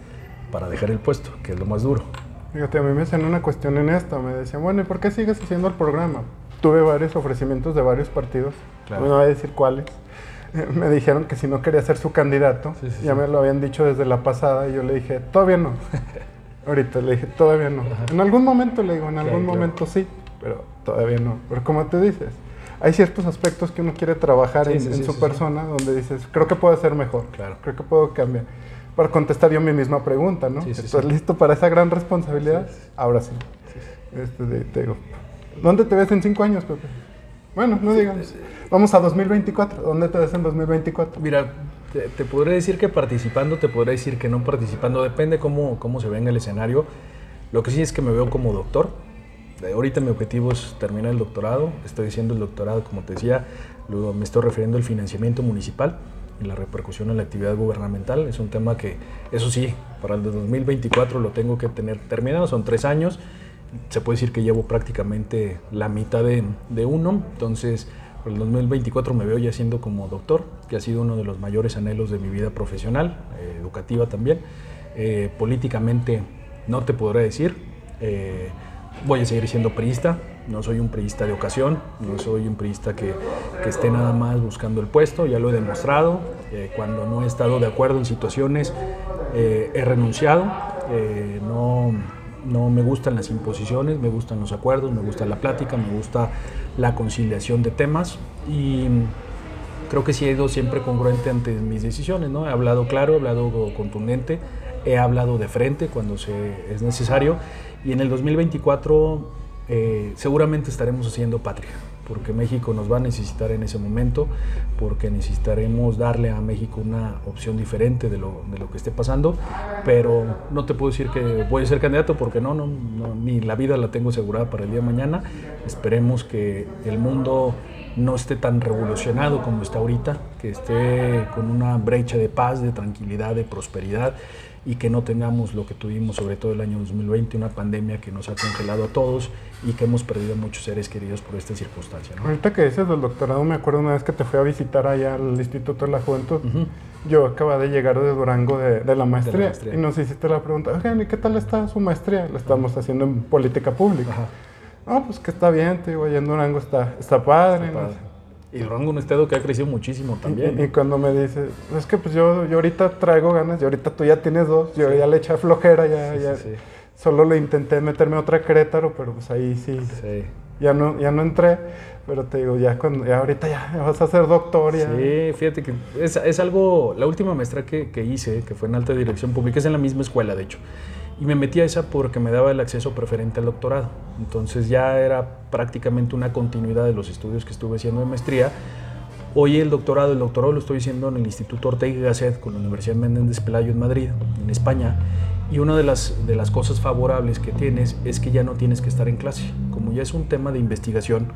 para dejar el puesto, que es lo más duro. Fíjate, a mí me hacían una cuestión en esto. Me decían, bueno, ¿y por qué sigues haciendo el programa? Tuve varios ofrecimientos de varios partidos. Claro. No voy a decir cuáles. [LAUGHS] Me dijeron que si no quería ser su candidato, Sí, sí, ya sí. me lo habían dicho desde la pasada y yo le dije, todavía no. [LAUGHS] Ahorita le dije, todavía no. En algún momento le digo, en algún claro. momento sí, pero todavía no. Pero como tú dices, hay ciertos aspectos que uno quiere trabajar en, en su persona donde dices, creo que puedo hacer mejor. Creo que puedo cambiar. Para contestar yo mi misma pregunta, ¿no? ¿Estás listo para esa gran responsabilidad? Ahora sí. Este, te digo, ¿Dónde te ves en cinco años, Pepe? Bueno, no digamos. Vamos a 2024. ¿Dónde te ves en 2024? Mira, te, te podré decir que participando, te podré decir que no participando, depende cómo, cómo se venga el escenario. Lo que sí es que me veo como doctor. Ahorita mi objetivo es terminar el doctorado. Estoy haciendo el doctorado, como te decía, luego me estoy refiriendo al financiamiento municipal y la repercusión en la actividad gubernamental. Es un tema que, eso sí, para el de 2024 lo tengo que tener terminado. Son tres años. Se puede decir que llevo prácticamente la mitad de, uno. Entonces, por el 2024 me veo ya siendo como doctor, que ha sido uno de los mayores anhelos de mi vida profesional, eh, educativa también. Eh, políticamente no te podré decir. Eh, voy a seguir siendo priista. No soy un priista de ocasión, no soy un priista que, que esté nada más buscando el puesto, ya lo he demostrado. Cuando no he estado de acuerdo en situaciones, he renunciado. No, no me gustan las imposiciones, me gustan los acuerdos, me gusta la plática, me gusta la conciliación de temas y creo que sí he ido siempre congruente ante mis decisiones, ¿no? He hablado claro, he hablado contundente, he hablado de frente cuando se, es necesario y en el 2024 eh, seguramente estaremos haciendo patria. Porque México nos va a necesitar en ese momento, porque necesitaremos darle a México una opción diferente de lo, de lo que esté pasando, pero no te puedo decir que voy a ser candidato porque no, no, no, ni la vida la tengo asegurada para el día de mañana. Esperemos que el mundo no esté tan revolucionado como está ahorita, que esté con una brecha de paz, de tranquilidad, de prosperidad y que no tengamos lo que tuvimos sobre todo el año 2020, una pandemia que nos ha congelado a todos y que hemos perdido muchos seres queridos por esta circunstancia. Ahorita que dices del doctorado, me acuerdo una vez que te fui a visitar allá al Instituto de la Juventud. Yo acaba de llegar de Durango de, la, maestría, y nos hiciste la pregunta, oigan, ¿y qué tal está su maestría? La estamos haciendo en política pública. No, pues que está bien, te digo, allá en Durango está, está padre. Y Durango un estado que ha crecido muchísimo también. Y, cuando me dice, es que pues yo, yo ahorita traigo ganas, y ahorita tú ya tienes dos, yo ya le eché flojera, ya, ya solo le intenté meterme otra Querétaro, pero pues ahí sí, Ya, no, ya no entré, pero te digo, ya, cuando, ya ahorita ya vas a ser doctor. Ya. Sí, fíjate que es, es algo, la última maestra que, que hice, que fue en alta dirección pública, es en la misma escuela, de hecho. Y me metí a esa porque me daba el acceso preferente al doctorado. Entonces ya era prácticamente una continuidad de los estudios que estuve haciendo de maestría. Hoy el doctorado, el doctorado lo estoy haciendo en el Instituto Ortega y Gasset con la Universidad Méndez Pelayo en Madrid, en España. Y una de las, de las cosas favorables que tienes es que ya no tienes que estar en clase. Como ya es un tema de investigación,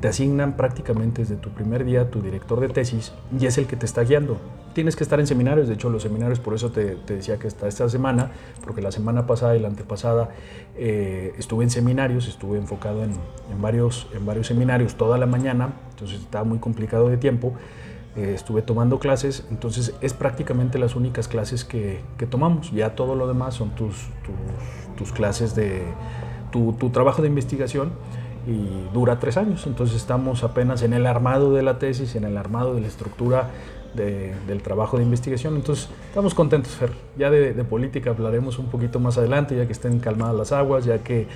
te asignan prácticamente desde tu primer día tu director de tesis y es el que te está guiando. Tienes que estar en seminarios, de hecho los seminarios, por eso te, decía que está esta semana, porque la semana pasada y la antepasada eh, estuve en seminarios, estuve enfocado en, varios, seminarios toda la mañana, entonces estaba muy complicado de tiempo. Eh, estuve tomando clases, entonces es prácticamente las únicas clases que, tomamos. Ya todo lo demás son tus, clases de tu trabajo de investigación y dura tres años. Entonces estamos apenas en el armado de la tesis, en el armado de la estructura del trabajo de investigación. Entonces estamos contentos, Fer. Ya de, de, política hablaremos un poquito más adelante, ya que estén calmadas las aguas, ya que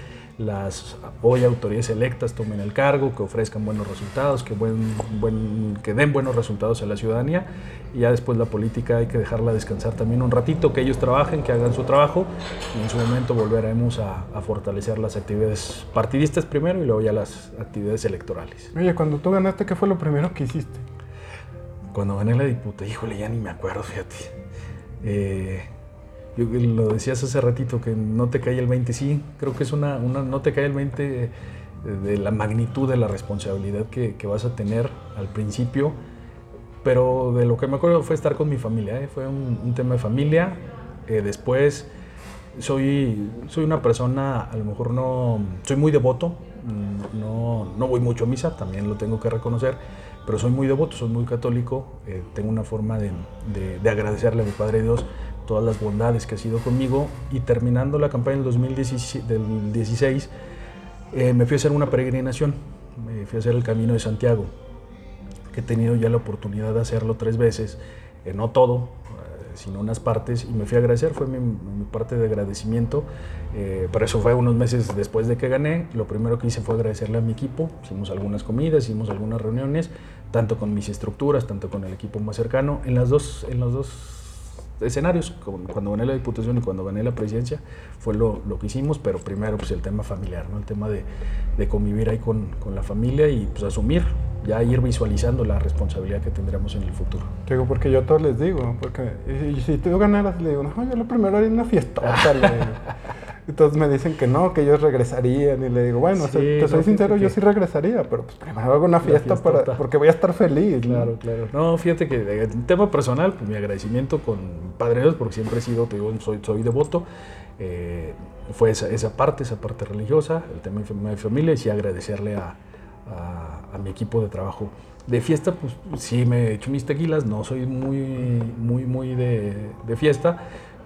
las hoy autoridades electas tomen el cargo, que ofrezcan buenos resultados, que, buen, buen, que den buenos resultados a la ciudadanía. Y ya después la política hay que dejarla descansar también un ratito, que ellos trabajen, que hagan su trabajo y en su momento volveremos a, a fortalecer las actividades partidistas primero y luego ya las actividades electorales. Oye, cuando tú ganaste, ¿qué fue lo primero que hiciste? Cuando gané la diputa, híjole, ya ni me acuerdo, fíjate. Eh, lo decías hace ratito, que no te cae el 20. Sí, creo que es una, una no te cae el 20 de la magnitud de la responsabilidad que, que, vas a tener al principio. Pero de lo que me acuerdo fue estar con mi familia, ¿eh? fue un, un, tema de familia. Eh, después soy, soy una persona, a lo mejor no, soy muy devoto, mm, no, no voy mucho a misa, también lo tengo que reconocer, pero soy muy devoto, soy muy católico, eh, tengo una forma de, de, de agradecerle a mi Padre Dios todas las bondades que ha sido conmigo. Y terminando la campaña del 2016 eh, me fui a hacer una peregrinación, me fui a hacer el Camino de Santiago, que he tenido ya la oportunidad de hacerlo tres veces, eh, no todo, eh, sino unas partes, y me fui a agradecer, fue mi, mi parte de agradecimiento, eh, pero eso fue unos meses después de que gané, lo primero que hice fue agradecerle a mi equipo, hicimos algunas comidas, hicimos algunas reuniones, tanto con mis estructuras, tanto con el equipo más cercano, en las dos, en los dos escenarios, cuando gané la diputación y cuando gané la presidencia, fue lo, lo que hicimos, pero primero pues el tema familiar, ¿no? el tema de, de convivir ahí con, con, la familia y pues asumir, ya ir visualizando la responsabilidad que tendremos en el futuro. Digo, porque yo a todos les digo, porque y, si tú ganaras, le digo, no, yo lo primero haría una fiesta. [LAUGHS] Entonces me dicen que no, que ellos regresarían. Y le digo, bueno, sí, te soy no, sincero, yo sí regresaría, pero pues primero hago una fiesta, para, porque voy a estar feliz. Claro, ¿no? claro. No, fíjate que en tema personal, pues mi agradecimiento con Padre Dios, porque siempre he sido, te digo, soy, soy devoto. Eh, fue esa, esa, parte, esa parte religiosa, el tema de mi familia, y sí agradecerle a, a, a mi equipo de trabajo. De fiesta, pues sí me he hecho mis tequilas, no soy muy, muy, muy de, de fiesta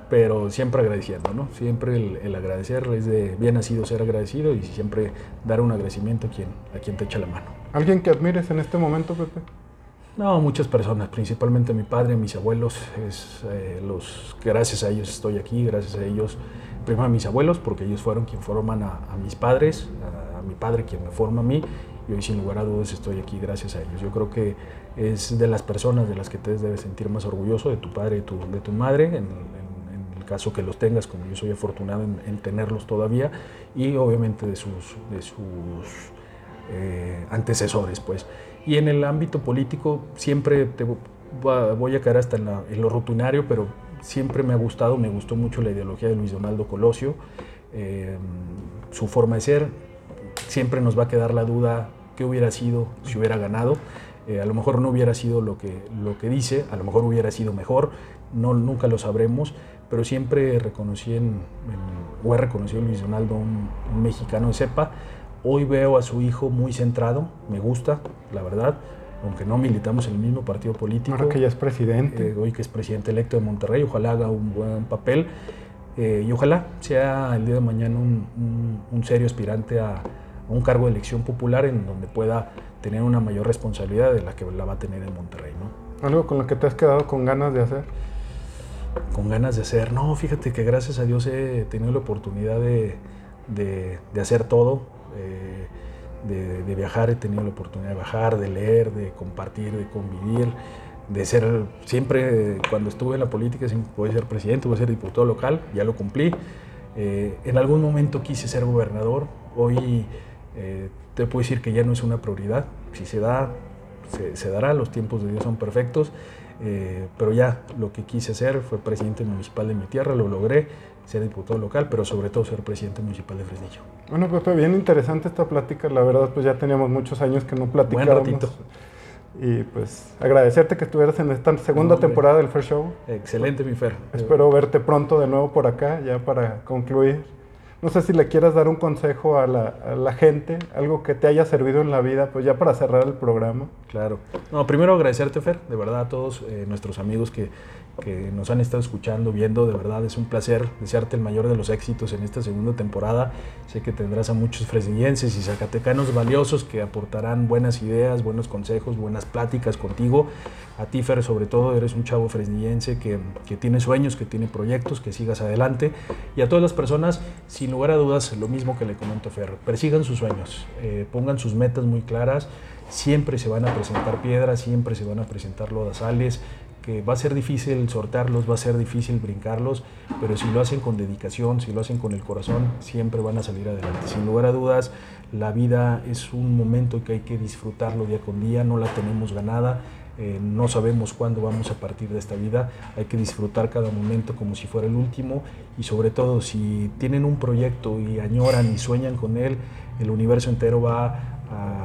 pero siempre agradeciendo, ¿no? Siempre el, el, agradecer es de bien nacido ser agradecido y siempre dar un agradecimiento a quien, a quien te echa la mano. ¿Alguien que admires en este momento, Pepe? No, muchas personas, principalmente mi padre, mis abuelos, es, eh, los, gracias a ellos estoy aquí, gracias a ellos, primero a mis abuelos, porque ellos fueron quien forman a, a mis padres, a, a, mi padre quien me forma a mí, y hoy sin lugar a dudas estoy aquí gracias a ellos. Yo creo que es de las personas de las que te debes sentir más orgulloso, de tu padre y tu, de tu madre, en, en caso que los tengas, como yo soy afortunado en, en, tenerlos todavía, y obviamente de sus, de sus eh, antecesores. Pues. Y en el ámbito político siempre te voy a caer hasta en, lo rutinario, pero siempre me ha gustado, me gustó mucho la ideología de Luis Donaldo Colosio, eh, su forma de ser. Siempre nos va a quedar la duda qué hubiera sido si hubiera ganado. Eh, a lo mejor no hubiera sido lo que, lo que dice, a lo mejor hubiera sido mejor, no, nunca lo sabremos, pero siempre reconocí en, o he reconocido Luis Donaldo un, mexicano de cepa. Hoy veo a su hijo muy centrado, me gusta, la verdad, aunque no militamos en el mismo partido político. Ahora que ya es presidente. Eh, hoy que es presidente electo de Monterrey, ojalá haga un buen papel eh, y ojalá sea el día de mañana un, un serio aspirante a, un cargo de elección popular en donde pueda tener una mayor responsabilidad de la que la va a tener en Monterrey. ¿no? ¿Algo con lo que te has quedado con ganas de hacer? Con ganas de hacer. No, fíjate que gracias a Dios he tenido la oportunidad de, de, hacer todo. Eh, de, de, viajar, he tenido la oportunidad de viajar, de leer, de compartir, de convivir, de ser, siempre cuando estuve en la política, voy a ser presidente, a ser diputado local, ya lo cumplí. Eh, en algún momento quise ser gobernador, hoy eh, te puedo decir que ya no es una prioridad. Si se da, se, dará, los tiempos de Dios son perfectos. Eh, pero ya lo que quise hacer fue presidente municipal de mi tierra, lo logré, ser diputado local, pero sobre todo ser presidente municipal de Fresnillo. Bueno, pues fue bien interesante esta plática, la verdad, pues ya teníamos muchos años que no platicábamos. Buen ratito. Y pues agradecerte que estuvieras en esta segunda temporada del Fair Show. Excelente, mi Fer. Espero verte pronto de nuevo por acá, ya para concluir. No sé si le quieras dar un consejo a la, gente, algo que te haya servido en la vida, pues ya para cerrar el programa. Claro. No, primero agradecerte, Fer, de verdad a todos eh, nuestros amigos que, que nos han estado escuchando, viendo. De verdad es un placer desearte el mayor de los éxitos en esta segunda temporada. Sé que tendrás a muchos fresnillenses y zacatecanos valiosos que aportarán buenas ideas, buenos consejos, buenas pláticas contigo. A ti, Fer, sobre todo, eres un chavo fresnillense que, que tiene sueños, que tiene proyectos, que sigas adelante. Y a todas las personas, sin lugar a dudas, lo mismo que le comento a Fer, persigan sus sueños, eh, pongan sus metas muy claras. Siempre se van a presentar piedras, siempre se van a presentar lodazales, que va a ser difícil sortearlos, va a ser difícil brincarlos, pero si lo hacen con dedicación, si lo hacen con el corazón, siempre van a salir adelante. Sin lugar a dudas, la vida es un momento que hay que disfrutarlo día con día, no la tenemos ganada eh, no sabemos cuándo vamos a partir de esta vida, hay que disfrutar cada momento como si fuera el último y sobre todo si tienen un proyecto y añoran y sueñan con él, el universo entero va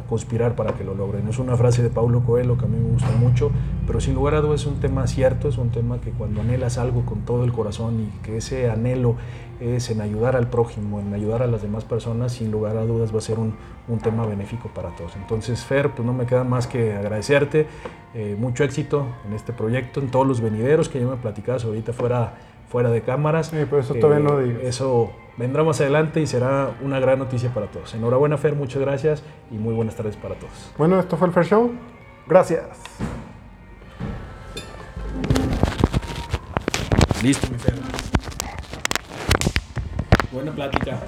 conspirar para que lo logren. Es una frase de Paulo Coelho que a mí me gusta mucho, pero sin lugar a dudas es un tema cierto, es un tema que cuando anhelas algo con todo el corazón y que ese anhelo es en ayudar al prójimo, en ayudar a las demás personas, sin lugar a dudas va a ser un, un tema benéfico para todos. Entonces, Fer, pues no me queda más que agradecerte, eh, mucho éxito en este proyecto, en todos los venideros que ya me platicabas ahorita fuera, fuera de cámaras. Sí, pero eso todavía no digo. Eso vendrá más adelante y será una gran noticia para todos. Enhorabuena, Fer, muchas gracias y muy buenas tardes para todos. Bueno, esto fue el Fair Show. Gracias. Listo, mi Fer. Buena plática.